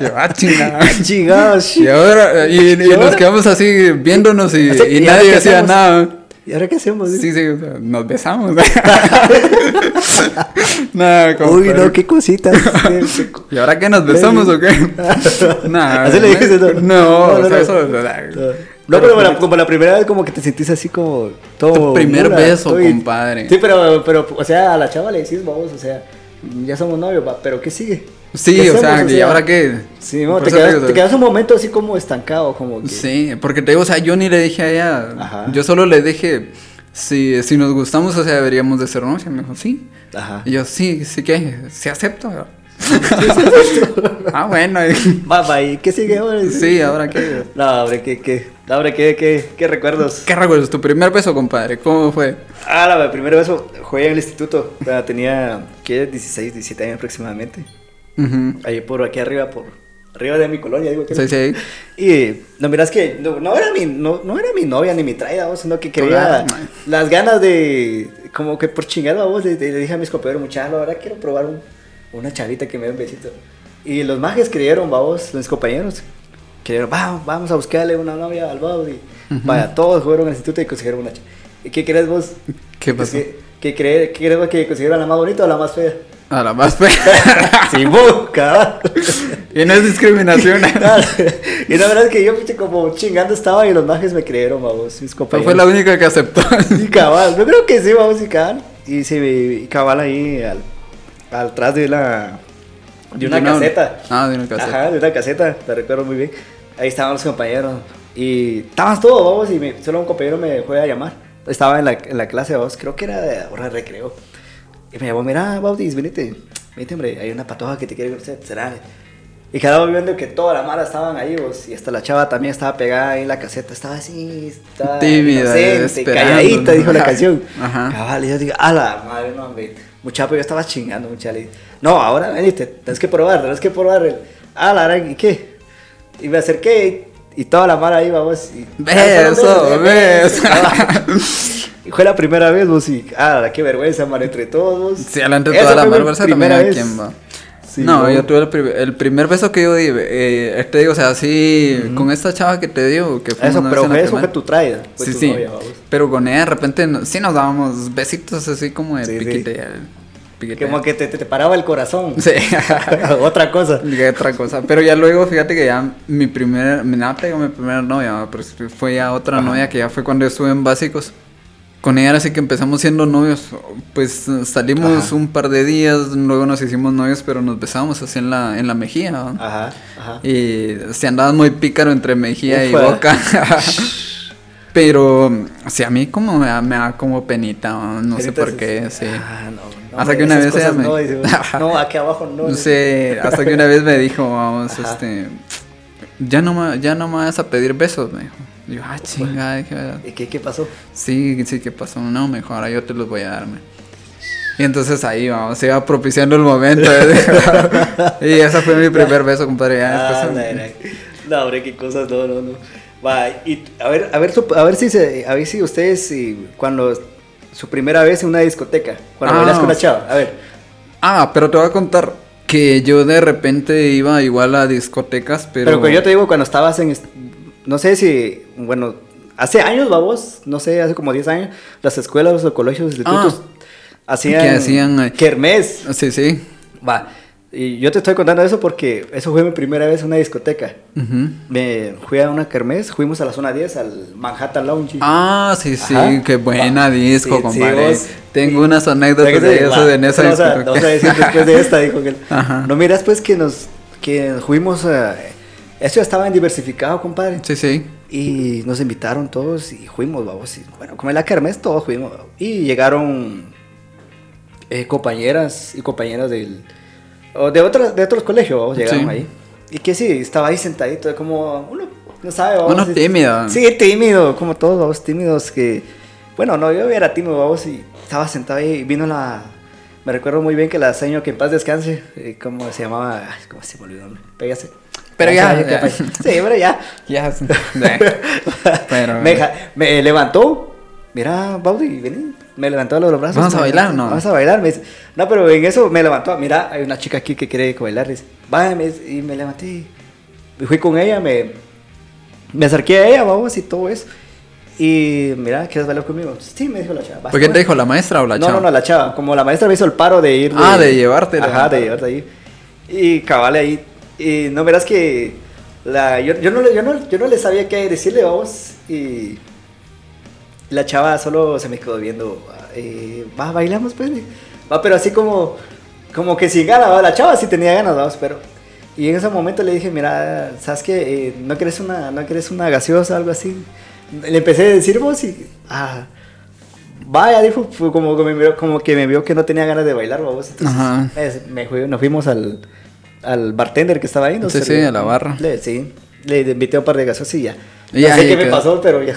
yo, ah, chingada. Chingados. Y ahora, y, y ¿Y nos quedamos así viéndonos y, Así, y ¿y ahora nadie decía hacemos? nada. ¿Y ahora qué hacemos? Sí, sí, o sea, nos besamos. Nada, como Uy, no, qué cositas. ¿Y ahora qué nos besamos o qué? Nah, Así le dijiste, ¿no? No, No, o no, sea, no. eso. No, pero como la, como la primera vez como que te sentís así como todo... Tu primer beso, todo- compadre. Sí, pero, pero, o sea, a la chava le decís, vamos, o sea, ya somos novios, va, pero ¿qué sigue? Sí, ¿Qué o sea, hacemos? ¿y ahora qué? Sí, no, te quedas, te quedas un momento así como estancado, como que... Sí, porque te digo, o sea, yo ni le dije a ella. Ajá. Yo solo le dije, si, si nos gustamos, o sea, deberíamos de ser novios. Y me dijo, sí. Ajá. Y yo, sí, sí que, sí acepto. ah, bueno. Va, va, ¿y qué sigue ahora? Sí, ahora qué. No, hombre, ¿qué, qué? Hombre, ¿qué, qué, qué recuerdos? ¿Qué recuerdas? ¿Tu primer beso, compadre? ¿Cómo fue? Ah, la primera vez jugué en el instituto. O sea, tenía, ¿qué? 16, 17 años aproximadamente. Ujú. Ahí por aquí arriba, por arriba de mi colonia, digo que Sí, sí. Y no miras que no, no era mi no, no era mi novia ni mi traida, vos, sino que quería las ganas de como que por chingar a vos le, le dije a mis compañeros, muchachos, ahora quiero probar un- una chavita que me dé un besito. Y los majes creyeron, vamos, mis compañeros, creyeron, vamos, vamos a buscarle una novia al Bob y vaya, todos fueron al instituto y consiguieron una ch- ¿Y qué crees vos? ¿Qué pasó? ¿Qué, qué crees, qué crees vos que consiguieron la más bonita o la más fea? A la más fea. vos, cabal. y no es discriminación. Y la verdad es que yo como chingando estaba y los majes me creyeron, vamos, mis compañeros. fue la única que aceptó. Sí, cabal, yo creo que sí, vamos, y cabal. Y sí, y cabal ahí al, al atrás de la de una De una- caseta. Ah, de una caseta. Ajá, de una caseta, te recuerdo muy bien. Ahí estaban los compañeros. Y estábamos todos, vamos, y me- solo un compañero me fue a llamar. Estaba en la, en la clase, vamos, creo que era de hora de recreo. Y me llamó, mira, Bautis, venite, venite, hombre, hay una patoja que te quiere conocer, será. Y quedaba viendo que toda la mara estaban ahí, vos, y hasta la chava también estaba pegada ahí en la caseta, estaba así, estaba Tímida, inocente, calladita, dijo la canción. Ajá. Cabal, y yo digo, a la madre, no, hombre, muchacho, yo estaba chingando, muchacho. No, ahora veniste, tienes que probar, tienes que probar el, ah, la verdad, ¿y qué? Y me acerqué y, y toda la mara ahí, vamos, y... Beso, beso. Y fue la primera vez, vos, y, ah, qué vergüenza, mar, entre todos. Sí, adelante toda la también primera vez. quién va. Sí, no, no. yo tuve el, primer- el primer beso que yo di, eh, te digo, o sea, así, con esta chava que te digo, que fue Eso, una pero fue eso tu traida, fue Sí, tu sí, novia, vamos. pero con ella de repente sí nos dábamos besitos así como de Sí, sí. Piquete. Como que te, te, te paraba el corazón. Sí. Otra cosa. Otra cosa. Pero ya luego, fíjate que ya mi primer, nada te digo mi primera novia, pero fue ya otra Ajá. novia que ya fue cuando estuve en básicos. Con ella así que empezamos siendo novios. Pues salimos Ajá. un par de días, luego nos hicimos novios, pero nos besábamos así en la, en la mejilla. ¿no? Ajá, ajá. Y se andaba muy pícaro entre mejilla y boca. Pero, sí, a mí como me da, me da como penita, ¿no? sé por qué, sí. sí. Ah, no, no, Hasta que una vez ella me... No, dice, no, aquí abajo no. No sé, hasta que una vez me dijo, vamos, Ajá. este, ya no, me, ya no me vas a pedir besos, me dijo. Y yo, ah, chinga, dije, ¿Y qué, qué pasó? sí, sí, ¿qué pasó? No, mejor, ahora yo te los voy a darme. Y entonces ahí, vamos, se iba propiciando el momento. y ese fue mi primer beso, compadre. Ya Ah, después-. No, hombre, qué cosas, no, no, no. Va, y a ver, a ver, a ver si se, a ver si ustedes, si, cuando su primera vez en una discoteca, cuando Ah. bailas con una chava, a ver. Ah, pero te voy a contar que yo de repente iba igual a discotecas, pero... Pero, que yo te digo, cuando estabas en, no sé si, bueno, hace años, babos, no sé, hace como 10 años, las escuelas, los colegios, los institutos, hacían, Que hacían, kermés. Sí, sí. Va, y yo te estoy contando eso porque eso fue mi primera vez en una discoteca. Me fui a una kermés, fuimos a la zona 10, al Manhattan Lounge. Ah, sí, sí, Ajá. qué buena disco, Sí, sí, compadre. vos- Tengo sí. unas anécdotas ¿Sabes qué de eso, en esa discoteca. vamos a decir después de esta, dijo que Ajá. No miras pues que nos, que fuimos a... Esto ya estaba en diversificado, compadre. Sí, sí. Y nos invitaron todos y fuimos, vamos. y, bueno, como en la kermés todos fuimos. Y llegaron eh, compañeras y compañeras del... o de, otras, de otros colegios, llegaron Sí. ahí. Y que sí, estaba ahí sentadito, como uno, no sabe, vamos. Uno tímido. Sí, tímido, como todos, vamos, tímidos que... Bueno, no, yo era tímido, vamos, y estaba sentado ahí y vino la... Me recuerdo muy bien que la señora que en paz descanse, eh, ¿cómo se llamaba? Ay, ¿Cómo se me olvidó? Pégase. Pero ya, Sí, ya. Sí, pero ya. Ya. Pero- me, ja- me levantó. Mira, Baudi, vení. Me levantó los brazos. ¿Vamos a bailar, no? Vamos a bailar. Me dice, no, pero en eso me levantó. Mira, hay una chica aquí que quiere bailar. Dice, vaya, me dice, y me levanté. Y fui con ella, me, me acerqué a ella, vamos, y todo eso. Y mira, ¿quieres bailar conmigo? Sí, me dijo la chava. ¿Por qué te dijo la maestra o la no, chava? no, no, la chava. Como la maestra me hizo el paro de ir. Ah, de llevártela. Ajá, de llevarte ahí. Y cabal ahí. Y no verás que. La, yo, yo, no, le- yo, no, yo no le sabía qué decirle, vamos. Y. La chava solo se me quedó viendo. eh, va, bailamos, pues. Va, pero así como. Como que sin ganas, ¿va? la chava sí tenía ganas, vamos, pero. Y en ese momento le dije, mira, ¿sabes qué? Eh, ¿no, quieres una, ¿No quieres una gaseosa o algo así? Le empecé a decir vos y. Ah, Vaya, dijo, como que me vio, como que me vio que no tenía ganas de bailar, vamos. Entonces, Ajá. es- me fui- nos fuimos al, al bartender que estaba ahí. nos Sí, sí, a la barra. Le, sí, le invité un par de gasos y ya. No Ya, sé ya qué me quedó. pasó, pero ya.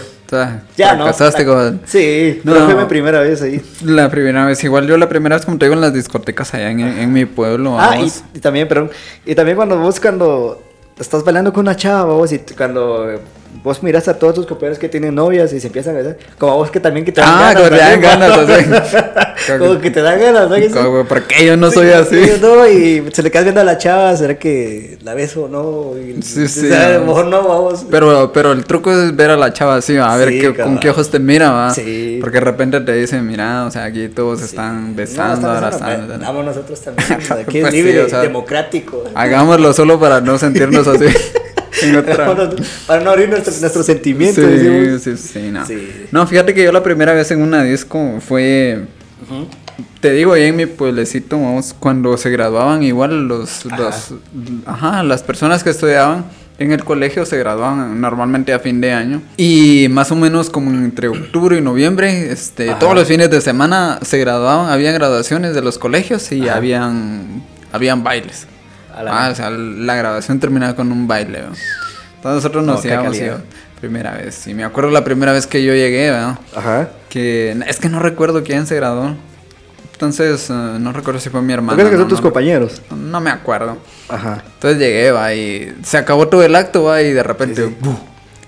Ya, ¿no? fracasaste con- Sí, No. pero fue mi primera vez ahí. La primera vez, igual yo la primera vez, como te digo, en las discotecas allá en, en mi pueblo. Ah, y, y también, perdón, y también cuando vos cuando estás bailando con una chava, vos, y cuando vos miras a todos tus compañeros que tienen novias y se empiezan a besar, como a vos que también que te dan Ah, ganas. como te dan ganas, así. como que te dan ganas, ¿no? Como, ¿Por qué yo no soy Sí, así? sí, no, y se le quedas viendo a la chava, ¿será que la beso o no? Y, Sí, sí, o sea, a lo no. mejor no, vamos. Pero, pero el truco es ver a la chava así, a ver Sí, qué- con qué ojos te mira, ¿va? Sí. Porque de repente te dicen, mira, o sea, aquí todos están No, besando, estamos abrazando. Vamos nosotros también. Aquí Pues es libre, o sea, democrático. Hagámoslo solo para no sentirnos así. en otra. Para no abrir nuestros, nuestros sentimientos. Sí, decimos. sí, sí, no. Sí. No, fíjate que yo la primera vez en una disco fue, Ujú. te digo, ahí en mi pueblecito, vamos, cuando se graduaban, igual los, Ajá. los, ajá, las personas que estudiaban en el colegio se graduaban normalmente a fin de año y más o menos como entre octubre y noviembre, este, Ajá. todos los fines de semana se graduaban, había graduaciones de los colegios y Ajá. habían, habían bailes. A la- Ah, o sea, la graduación terminaba con un baile. ¿no? Entonces nosotros No, nos qué íbamos primera vez. Y me acuerdo la primera vez que yo llegué, ¿verdad? Ajá. Que es que no recuerdo quién se graduó. Entonces, eh, no recuerdo si fue mi hermano. ¿Tú crees que no, son tus no- compañeros? No, me acuerdo. Ajá. Entonces llegué, va, y se acabó todo el acto, va, y de repente, Sí,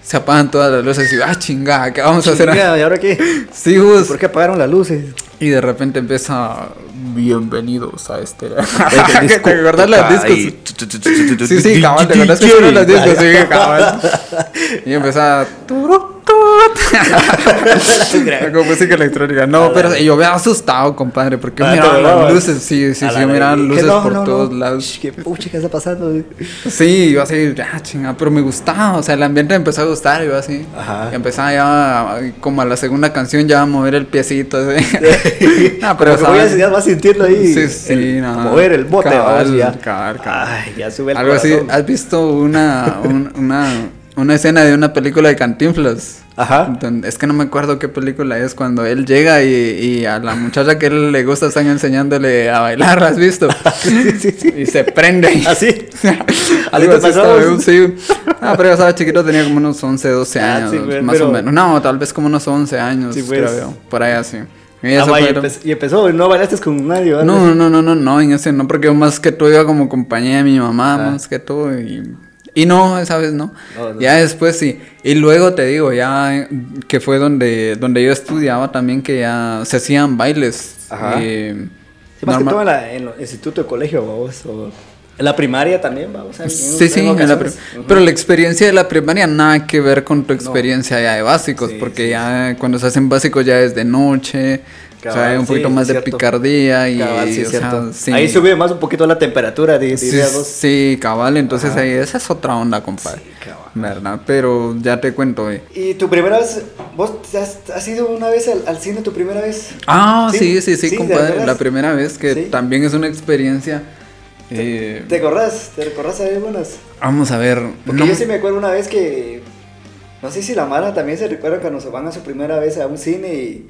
se apagan todas las luces y, ah, chingada, ¿qué vamos a hacer? ¿Y ahora qué? Sí, vos. ¿Por qué apagaron las luces? Y de repente empieza, bienvenidos a este... ¿Te acordás las discos? Sí, sí, cabal, ¿te acordás que fueron las discos? Sí, cabal. Y empezaba... Como música electrónica. No, pero yo me había asustado, compadre, porque yo Ah, miraba te las luces. Sí, sí, A sí, la yo miraba luces Que no, por no, no. todos lados. ¿Qué pucha, qué está pasando? Sí, yo así, ya chinga, pero me gustaba, o sea, el ambiente me empezó a gustar, yo así. Ajá. Y empezaba ya, como a la segunda canción, ya a mover el piecito, así. no, pero Como que voy a ¿sabes? enseñar más a sentirlo ahí. Sí, sí, el, no. Mover el bote, Cabal, ya. cabal, cabal. Ay, ya sube el Algo así. ¿has visto una, un- una, una escena de una película de Cantinflas? Ajá. Donde- es que no me acuerdo qué película es, cuando él llega y, y a la muchacha que él le gusta están enseñándole a bailar, ¿la has visto? sí, sí, sí. Y se prende. ¿Así? Algo te así pasó? estaba sí. Ah, pero yo estaba chiquito, tenía como unos 11, 12 Ah, años, sí, güey, más pero- o menos. No, tal vez como unos 11 años, Sí, pues. creo yo, por ahí así. Y Ah, vaya, y, empe- y empezó, no bailaste con nadie, ¿vale? no, no, no, no, no, en ese no, porque yo más que todo iba como compañía de mi mamá, Ah. más que todo, y, y no, esa vez no. No, no. Ya después sí. Y luego te digo, ya que fue donde, donde yo estudiaba también, que ya se hacían bailes. Ajá. eh, Sí, más normal- que todo en, la, en el instituto de colegio, vamos. O en la primaria también, vamos. en- Sí, sí, en la pero la experiencia de la primaria nada que ver con tu experiencia ya de básicos, Sí, porque sí, ya cuando se hacen básicos ya es de noche, o sea, Cabal, hay un sí, poquito más de picardía y, Cabal, sí, o sea, sí. Ahí sube más un poquito la temperatura, di- Sí, dirías vos. sí, cabal, entonces Ajá. ahí esa es otra onda, compadre. Cabal. ¿Verdad? Pero ya te cuento, eh. ¿Y tu primera vez, vos has, has ido una vez al, al cine tu primera vez? Ah, Sí, sí, sí, sí, sí, ¿de compadre. La primera vez que también es una experiencia. eh, ¿Te acordás? ¿Te recordás de algunas? vamos a ver. Porque no- yo sí me acuerdo una vez que. No sé si la Mara también se recuerda cuando se van a su primera vez a un cine y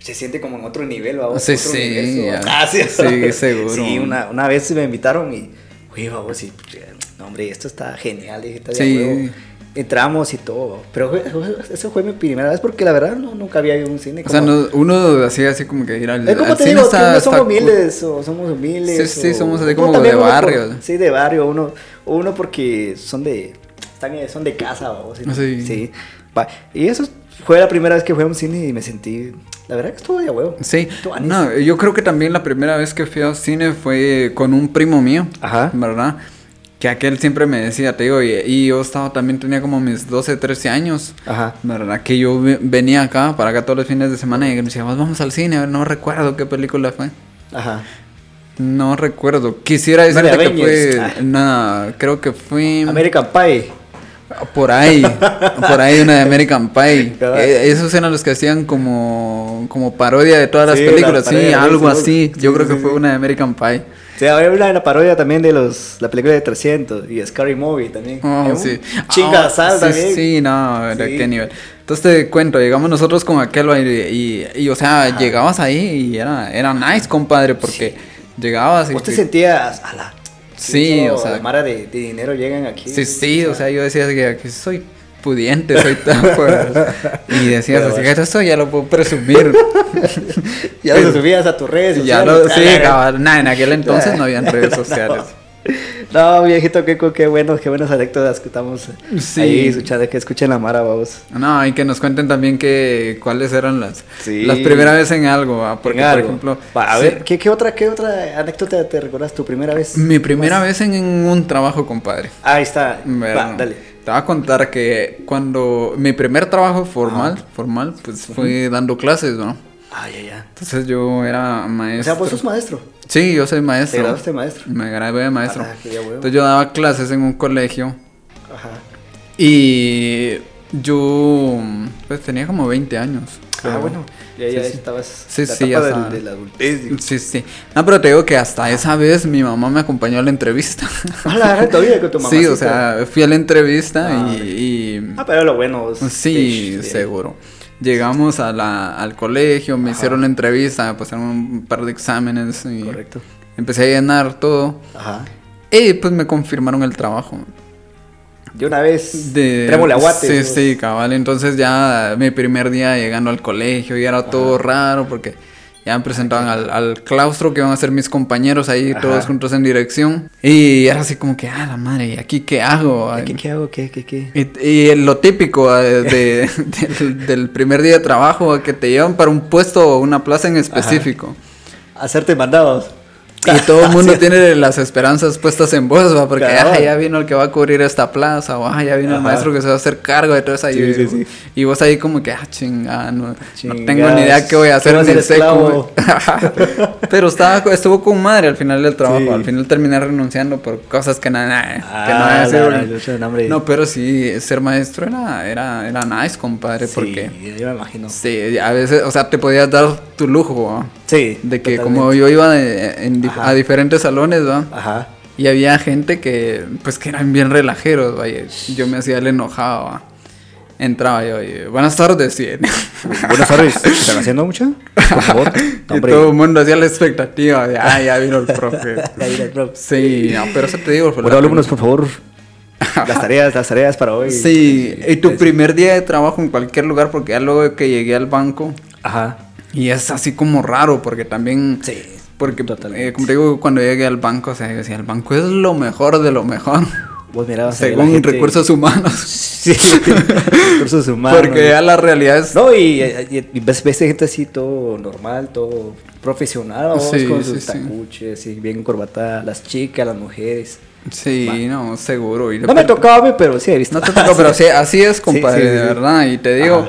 se siente como en otro nivel, vamos. Sí, otro sí, universo. ya. Ah, sí, Sí, seguro. Sí, una, una vez me invitaron y. Oye, vamos, y. No, hombre, esto está genial. Dije, está de Sí. Entramos y todo. Pero eso fue mi primera vez porque la verdad no, nunca había ido a un cine. O sea, no- uno hacía así como que ir al, es como al te cine digo, que está- no está somos cool. humildes o somos humildes. Sí, sí, o- somos así como de uno por- barrio. sí, de barrio, uno, uno porque son de, están, son de casa, o Sí. sí. Y eso fue la primera vez que fui a un cine y me sentí, la verdad que estuvo de huevo. Sí, no, yo creo que también la primera vez que fui al cine fue con un primo mío, Ajá. ¿verdad? Que aquel siempre me decía, te digo, y, y yo estaba también, tenía como mis 12, 13 años, Ajá. ¿verdad? Que yo ve- venía acá, para acá todos los fines de semana y me decía, vamos al cine, a ver, no recuerdo qué película fue. Ajá. No recuerdo. Quisiera decirte que Avengers. fue. Ah. Nada, creo que fue. American Pie. Por ahí. por ahí una de American Pie. Eh, esos eran los que hacían como. como parodia de todas las Sí, películas. las Sí, algo sí, así. sí, Yo sí, creo que sí, fue sí. una de American Pie. Sí, había una, una parodia también de los, la película de 300 y Scary Movie también. Oh, sí. Chinga Ah, sal sí, también. Sí, no, de Sí. qué nivel. Entonces te cuento, llegamos nosotros con aquel y, y, y, o sea, llegabas ahí y era, era nice, compadre, porque llegabas y... ¿Vos te sentías, ala, Sí, o sea- la Mara de, de dinero llegan aquí. Sí, sí, o sea, yo decía que soy pudiente, soy tan pues, Y decías Pero así, bueno. que esto ya lo puedo presumir. ya lo subías a tus redes ya sociales. lo, sí, Ah, cabal. Nah, en aquel entonces no habían redes sociales. No, viejito, qué, qué buenos, qué buenas anécdotas que estamos Sí. ahí escuchando, que escuchen la Mara, vamos. No, y que nos cuenten también que cuáles eran las, Sí. las primeras veces en algo, ¿va? porque En por ejemplo, a sí, ver, ¿qué, qué otra, ¿qué otra anécdota te recuerdas tu primera vez? mi primera vez en, un trabajo, compadre. Ahí está. Va, dale. Te voy a contar que cuando mi primer trabajo formal, formal, pues fue dando clases, ¿no? Ah, ya, ya. Entonces yo era O maestro. sea, vos sos maestro. Sí, yo soy ¿Te maestro. graduaste de maestro? Me gradué de maestro. Ah. Entonces yo daba clases en un colegio Ajá. y yo pues tenía como 20 años. Ah, bueno. Ya, ya Sí, estabas. Sí, la sí, etapa ya del- de la adultez. digo. Sí, sí. No, pero te digo que hasta esa vez mi mamá me acompañó a la entrevista. Ah, la verdad, todavía con tu mamá. sí, o sea, fui a la entrevista Ah, y, y- Ah, pero lo bueno. Sí, te- seguro. Llegamos a la, al colegio, me Ajá. hicieron la entrevista, pasaron un par de exámenes y Correcto. empecé a llenar todo. Ajá. Y pues me confirmaron el trabajo. De una vez. De, Trémole aguate. Sí, vos. sí, cabal. Entonces ya mi primer día llegando al colegio y era todo raro porque ya me presentaban al, al claustro que iban a ser mis compañeros ahí Ajá. todos juntos en dirección. Y era así como que, ah, la madre, ¿y aquí qué hago? ¿Qué, ¿Qué hago? ¿Qué, qué, qué? Y, y lo típico eh, de- del, del primer día de trabajo, que te llevan para un puesto o una plaza en específico. Hacerte mandados. Y todo el mundo tiene las esperanzas puestas en vos, ¿va? porque Cabal. ah, ya vino el que va a cubrir esta plaza, o ah, ya vino el Ajá. maestro que se va a hacer cargo de todo eso. Sí, y, sí, sí. y vos ahí como que, ah, chinga, no, no tengo ni idea qué voy a hacer ¿qué en el seco. Pero estaba, estuvo con madre al final del trabajo. Al final terminé renunciando por cosas que nada, que no Ah, había sido-. No, pero sí, ser maestro era, era, era nice, compadre, Sí, porque... yo me imagino. Sí, a veces, o sea, te podías dar tu lujo, ¿va? Sí. De que totalmente. como yo iba de- en Ajá. a diferentes salones, ¿va? Ajá. Y había gente que, pues, que eran bien relajeros, vaya. Yo me hacía el enojado, ¿va? Entraba yo y, buenas tardes, y, Buenas tardes. ¿Están haciendo mucho? Por favor. y todo el mundo hacía la expectativa de, ah, ya vino el profe. Ahí está el profe. Sí, no, pero eso te digo. fue Bueno, alumnos, por favor. Las tareas, las tareas para hoy. Sí, y tu primer día de trabajo en cualquier lugar, porque ya luego que llegué al banco, Ajá. y es así como raro, porque también... Sí. Porque, eh, como te digo, cuando llegué al banco, o sea, yo decía, el banco es lo mejor de lo mejor, Vos mirabas según gente- recursos humanos. Sí. recursos humanos. Porque ya la realidad es... No, y, y- y ves, ves gente así todo normal, todo profesional, Sí, con sí, sus sí. tacuches, bien corbatadas, las chicas, las mujeres. Sí, no, seguro. y No me tocaba a mí, pero sí he visto. No te tocó, pero sí, así es, compadre, de verdad. Y te digo,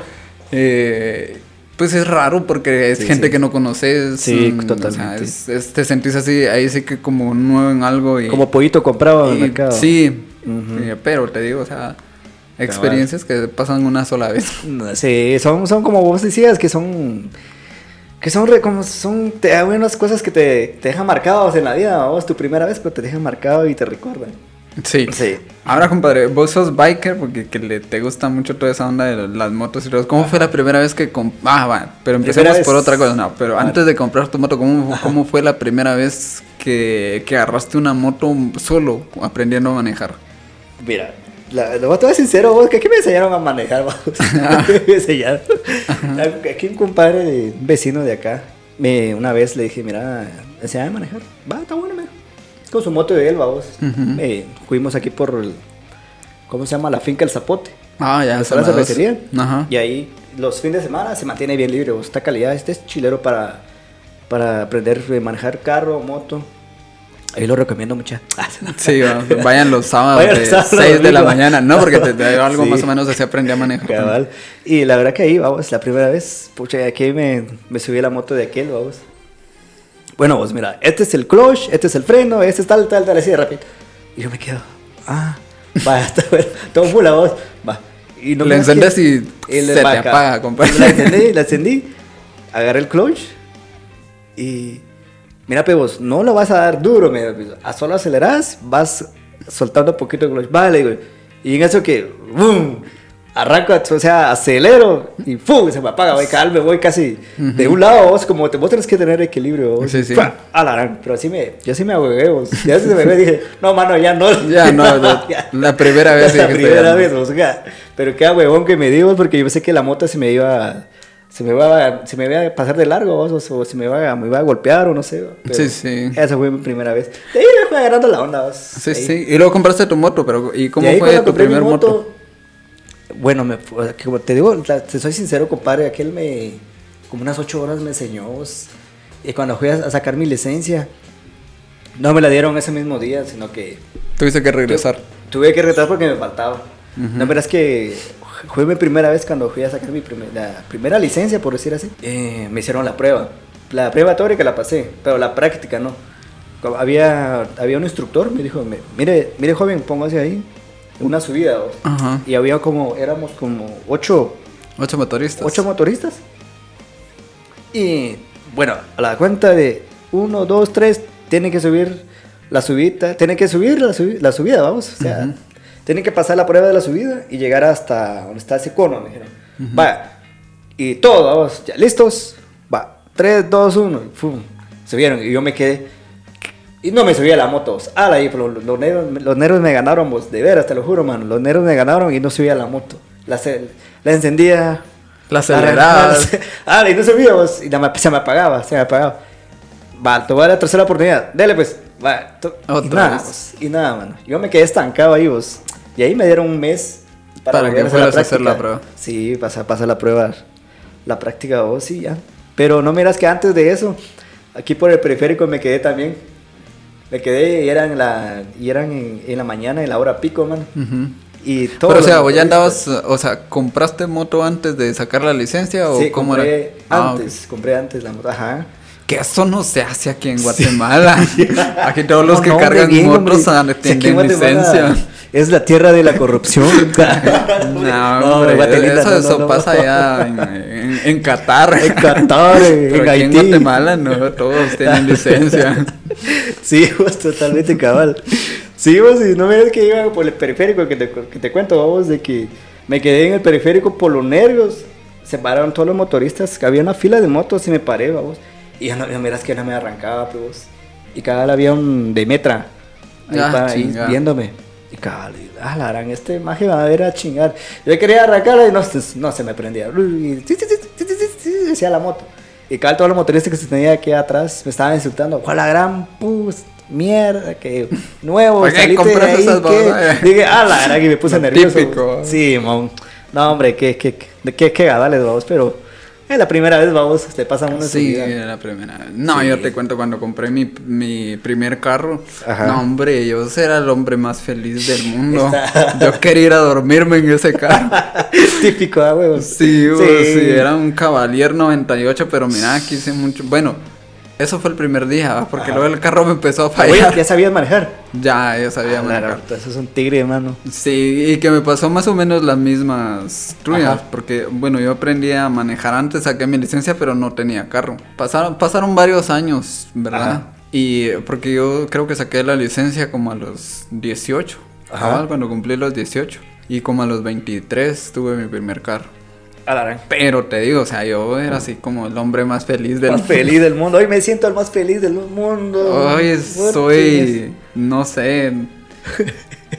eh, pues es raro porque es Sí, gente sí. que no conoces. Sí, mm, o sea, totalmente. es- es- te sentís así, ahí sí que como nuevo en algo. Y, Como pollito comprado en el mercado. Sí, pero te digo, o sea, experiencias que pasan una sola vez. Sí, son, son como vos decías, que son. Que son, re- como son te, hay unas cosas que te, te dejan marcados en la vida, vos tu primera vez, pero te dejan marcado y te recuerdan. Sí. Sí. Ahora, compadre, vos sos biker porque que le, te gusta mucho toda esa onda de las motos y todo. ¿Cómo fue la primera vez que comp Ah, va, pero empecemos por vez- otra cosa. No, pero antes de comprar tu moto, ¿cómo, cómo fue la primera vez que, que agarraste una moto solo aprendiendo a manejar? Mira, la, lo voy a ser sincero, vos, que aquí me enseñaron a manejar, vos. me enseñaron. Aquí un compadre, un vecino de acá, me, una vez le dije, mira, enseñame a manejar. Va, está bueno, me. Con su moto de él, vamos. Ujú. fuimos aquí por el, ¿cómo se llama? La finca El Zapote. Ah, ya, Está la cervecería. Ajá. Y ahí los fines de semana se mantiene bien libre. vos. Esta calidad, este es chilero para, para aprender a manejar carro, moto. Ahí lo recomiendo mucho. Sí, va, vayan los sábados Vayan de sábados, 6 de la domingo. mañana, ¿no? Porque te, te- algo Sí. más o menos así aprendí a manejar. Cabal. Y la verdad que ahí, vamos, la primera vez, pucha, aquí me, me subí a la moto de aquel, vamos. Bueno, vos, mira, este es el clutch, este es el freno, este es tal, tal, tal, así de rápido. Y yo me quedo, ah, va, está bueno, todo full la voz, va. Y Le me encendes y se te apaga, compadre. La encendí, la encendí, agarré el clutch y... Mira, pero vos, no lo vas a dar duro, pues, a solo aceleras, vas soltando un poquito el clutch, vale, güey. Y en eso que, ¡boom! Arranco, o sea, acelero y ¡fum! se me apaga, voy, me voy casi de un lado, vos, como te, vos tenés que tener equilibrio, vos, Sí, sí. a la pero así me, yo sí me ahuevé, vos, ya se me dije, no, mano, ya no. Ya no, la- la primera vez La primera no. vez, o sea, pero qué huevón que me dio, porque yo pensé que la moto se me iba, se me iba, a- se me iba a pasar de largo, vos, o, o se me iba, a- me iba a golpear, o no sé, pero Sí, sí. Esa fue mi primera vez. De ahí me fue agarrando la onda, vos. Sí, Ahí. sí. Y luego compraste tu moto, pero ¿y cómo fue tu primer moto? Bueno, me, como te digo, te soy sincero, compadre, aquel me, como unas ocho horas me enseñó. Y cuando fui a, sacar mi licencia, no me la dieron ese mismo día, sino que Tuviste que regresar. tuve que retrasar porque me faltaba. La verdad es que fue mi primera vez cuando fui a sacar mi primer- la primera licencia, por decir así. Eh, me hicieron la prueba. La prueba teórica la pasé, pero la práctica no. Había, había un instructor, me dijo, "Me- mire, mire joven, póngase ahí, una subida. vos". Ajá. Y había como, éramos como ocho, Ocho motoristas. ocho motoristas. Y bueno, a la cuenta de uno, dos, tres, tienen que subir la subida, tienen que subir la, subi- la subida, vamos. O sea, tienen que pasar la prueba de la subida y llegar hasta donde está ese cono, me dijeron. Va, y todos, vamos, ya listos. Va, tres, dos, uno, y ¡fum! Subieron y yo me quedé. Y no me subía la moto. Ala, pero los, los negros, los negros me ganaron, vos, de veras, te lo juro, mano. Los negros me ganaron y no subía la moto. La, la encendía, La acelerabas. Ah, y no se veía, vos, y la se me apagaba, se me apagaba. Va, te voy a dar la tercera oportunidad. Dele, pues. Va, to- y Otra nada, vez. vos, y nada, mano. Yo me quedé estancado ahí, vos. Y ahí me dieron un mes Para volver que hacer fueras a hacer la prueba. Sí, pasar pasa la prueba. La práctica, vos, sí, ya. Pero no miras que antes de eso, aquí por el periférico me quedé también. Me quedé y eran, la, y eran en, en la mañana, en la hora pico, man. Ujú. Y todos Pero o sea, los ¿o ya andabas, o sea, compraste moto antes de sacar la licencia o Sí, cómo compré era? Ah, antes, compré antes la moto, ajá. Que eso no se hace aquí en Guatemala. Aquí todos los No, que no, cargan hombre, bien, motos hombre. Si tienen en licencia. Es la tierra de la corrupción. No, hombre, Guatelita, eso, no, eso no, no. pasa allá en, en- en Qatar. En Qatar, en Pero aquí Haití. en Guatemala no, todos tienen licencia. Sí, vos, totalmente cabal. Sí, vos, y no me que iba por el periférico, que te, que te cuento, vamos, de que me quedé en el periférico por los nervios. Se pararon todos los motoristas, había una fila de motos y me paré, vamos. Y ya no, ya miras que no me arrancaba, pues. Y cada vez había un de metra ahí, Ah, para- ahí viéndome. Y cabal, y, ah, la gran, este maje va a ver a chingar. Yo quería arrancar y no, se- no se me prendía. Y decía la moto. Y cada todos los motoristas que se tenía aquí atrás me estaban insultando. ¿Cuál la gran pus? Mierda, que nuevo, ¿Para qué saliste de ahí, esas ¿qué?". babosadas? Dije, ah, la verdad que me puse Lo nervioso. típico. Sí, mon. No, hombre, qué, qué, qué, qué, qué gadales, vamos, pero es la primera vez, vamos, te pasan una Sí, subida. era la primera vez. No, Sí. yo te cuento cuando compré mi, mi primer carro. Ajá. No, hombre, yo era el hombre más feliz del mundo. Está- Yo quería ir a dormirme en ese carro. Típico, ah, huevos. Sí, bo, sí, era un Cavalier 98, pero mira, aquí hice mucho. Bueno, eso fue el primer día, porque Ajá. luego el carro me empezó a fallar. ya sabías manejar. Ya, ya sabía Ah, manejar. claro, entonces es un tigre, hermano. Sí, y que me pasó más o menos las mismas tuyas, Ajá. porque bueno, yo aprendí a manejar antes, saqué mi licencia, pero no tenía carro. Pasaron, pasaron varios años, ¿verdad? Ajá. Y porque yo creo que saqué la licencia como a los 18, Ajá. cuando cumplí los 18. Y como a los 23 tuve mi primer carro. A la gran. Pero te digo, o sea, yo era así como el hombre más feliz del más feliz del mundo. Hoy me siento el más feliz del mundo. Hoy soy, no sé,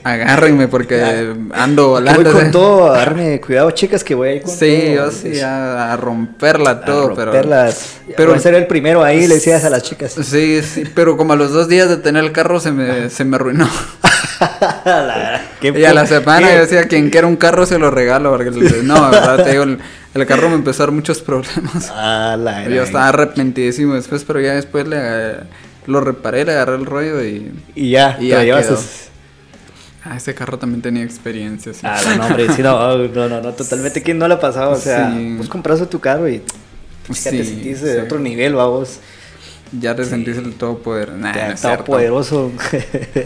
agárrenme porque ando volando. voy con ¿sí? todo, a darme cuidado, chicas, que voy ahí con Sí, todo. yo sí, a, a romperla A todo, romperlas. pero- Pero voy a ser el primero ahí, le decías a las chicas. Sí, sí, pero como a los dos días de tener el carro se me, se me arruinó. La- Y a la semana qué- yo decía, quien quiera un carro se lo regalo, porque le- no, la verdad, te digo, el, el carro me empezó a dar muchos problemas. A la Yo estaba arrepentidísimo después, pero ya después le, lo reparé, le agarré el rollo y... Y ya, Y te ya lo llevas. quedó. Ah, ese carro también tenía experiencia, sí. Ah, no, hombre, sí, no, no, no, no, totalmente. ¿Quién no lo ha pasado? O sea, Sí. vos compraste tu carro y ya Sí, te sentís de otro nivel, vamos. Ya te sentís el todo poder. Nah, Ya no es.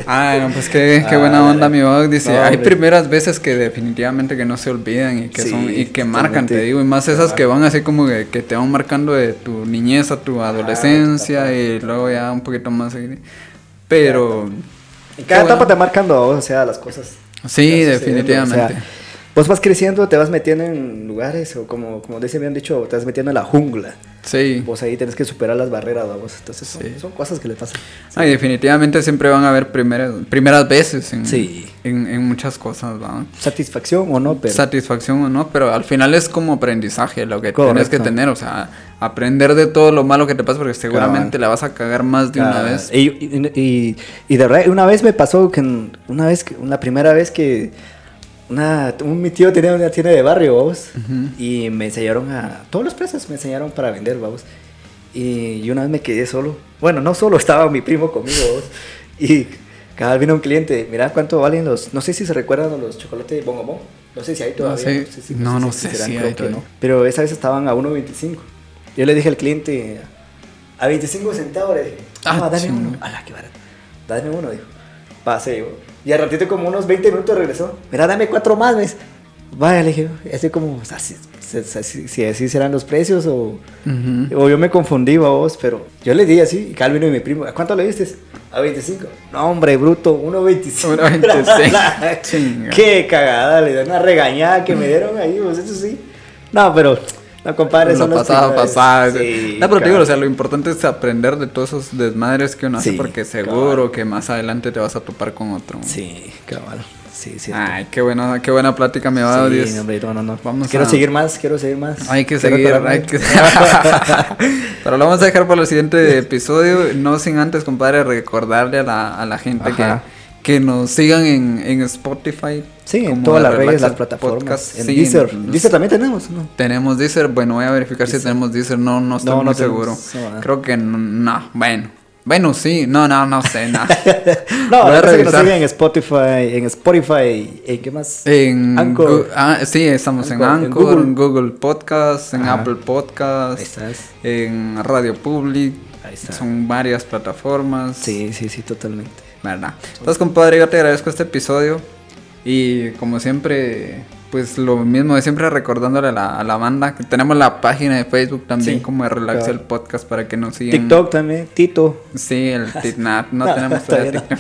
Ay, no, pues qué, qué Ah, buena la- onda, mi Bob. Dice, No, hay hombre. primeras veces que definitivamente que no se olvidan y que Sí, son y que marcan, te digo, y más esas que van así como que, que te van marcando de tu niñez a tu adolescencia etapa. y luego ya un poquito más. Pero En cada etapa bueno. te marcando, o sea, las cosas. sí, definitivamente. o sea, vos vas creciendo, te vas metiendo en lugares, o como, como han dicho, te vas metiendo en la jungla. Sí. Vos ahí tenés que superar las barreras, vamos. Entonces son, Sí. son cosas que le pasan. Ah, y definitivamente siempre van a haber primeras, primeras veces en, Sí. en, en muchas cosas, ¿va? Satisfacción o no, pero. Satisfacción o no, pero al final es como aprendizaje lo que Correcto. tienes que tener, o sea, aprender de todo lo malo que te pasa porque seguramente la vas a cagar más de una vez. Y, y, y- y de verdad, una vez me pasó que una vez, que, una primera vez que una, un, mi tío tenía una tienda de barrio, vamos, y me enseñaron a, todos los precios me enseñaron para vender, vamos, y, y una vez me quedé solo, bueno, no solo, estaba mi primo conmigo, vamos, y cada vez vino un cliente, mira cuánto valen los, no sé si se recuerdan los chocolates de Bongo no sé si hay todavía, sé. si- No, no si sé si creo hay que todavía. no. pero esa vez estaban a 1.25, yo le dije al cliente, a 25 centavos, le dije, Ah, no, dame uno. A la que barato. Dame uno, dijo. Pase, dijo. Y al ratito, como unos 20 minutos, regresó. Mira, dame cuatro más, me dice. Vaya, le dije, así como, así, si, así serán los precios o, o yo me confundí, a vos, pero yo le di así. Y Calvin y mi primo, ¿a cuánto le diste? A 25. No, hombre, bruto, 1.25. 1.25. Chinga. Qué cagada, le dieron una regañada que me dieron ahí, vos, eso sí. No, pero, no, compadre, las pasado, primeras- pasado. Sí, no, pero te digo, o sea, lo importante es aprender de todos esos desmadres que uno hace Sí, porque seguro cabal. que más adelante te vas a topar con otro. Sí, cabal. Sí, sí. Ay, qué buena, qué buena plática me va a Sí, dar. hombre, no, no, no. Vamos quiero a- seguir más, quiero seguir más. Hay que Quiero seguir, hay que... Pero lo vamos a dejar para el siguiente episodio, no sin antes, compadre, recordarle a la, a la gente Ajá. que nos sigan en, en Spotify. Sí, en todas las redes, las plataformas. Podcast. En Sí, Deezer. en- Deezer también tenemos, ¿no? Tenemos Deezer, bueno, voy a verificar si tenemos Deezer, no, no estoy No, muy no seguro. tenemos. Creo que no, no, bueno. Bueno, sí, no, no, no sé, no. No, Voy a es que nos revisar. siguen en Spotify, en Spotify, ¿en qué más? En Anchor. Ah, sí, estamos en Anchor, en Anchor, en Google. Google, Podcast, en Ajá. Apple Podcast, Ahí estás. en Radio Public. Ahí está. Son varias plataformas. Sí, sí, sí, totalmente. ¿Verdad? Entonces, compadre, yo te agradezco este episodio. Y como siempre, pues lo mismo de siempre recordándole a la, a la banda que tenemos la página de Facebook también Sí, como de Relax claro. el Podcast para que nos sigan. TikTok también, Tito. Sí, el TikTok. No, No, tenemos todavía no.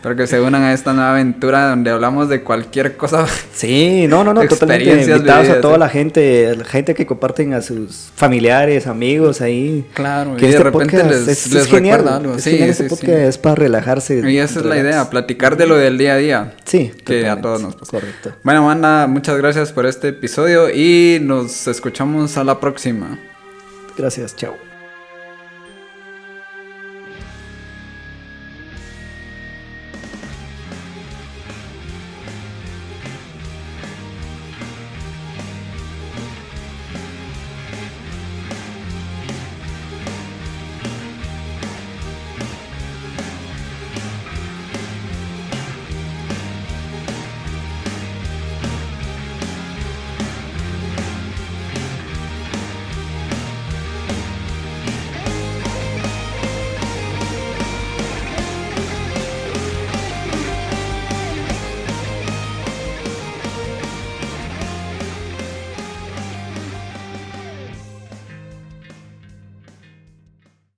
Pero que se unan a esta nueva aventura donde hablamos de cualquier cosa. Sí, no, no, no, totalmente invitados a vividas, toda sí. la gente, la gente que comparten a sus familiares, amigos ahí. Claro, que y de este repente podcast les- es, es les genial, recuerda algo. es Sí, genial, sí, este podcast es para relajarse. Y esa es la idea, platicar de lo del día a día. Sí, Que a todos nos pasa. Correcto. Bueno, banda, muchas gracias por este episodio y nos escuchamos a la próxima. Gracias, chao.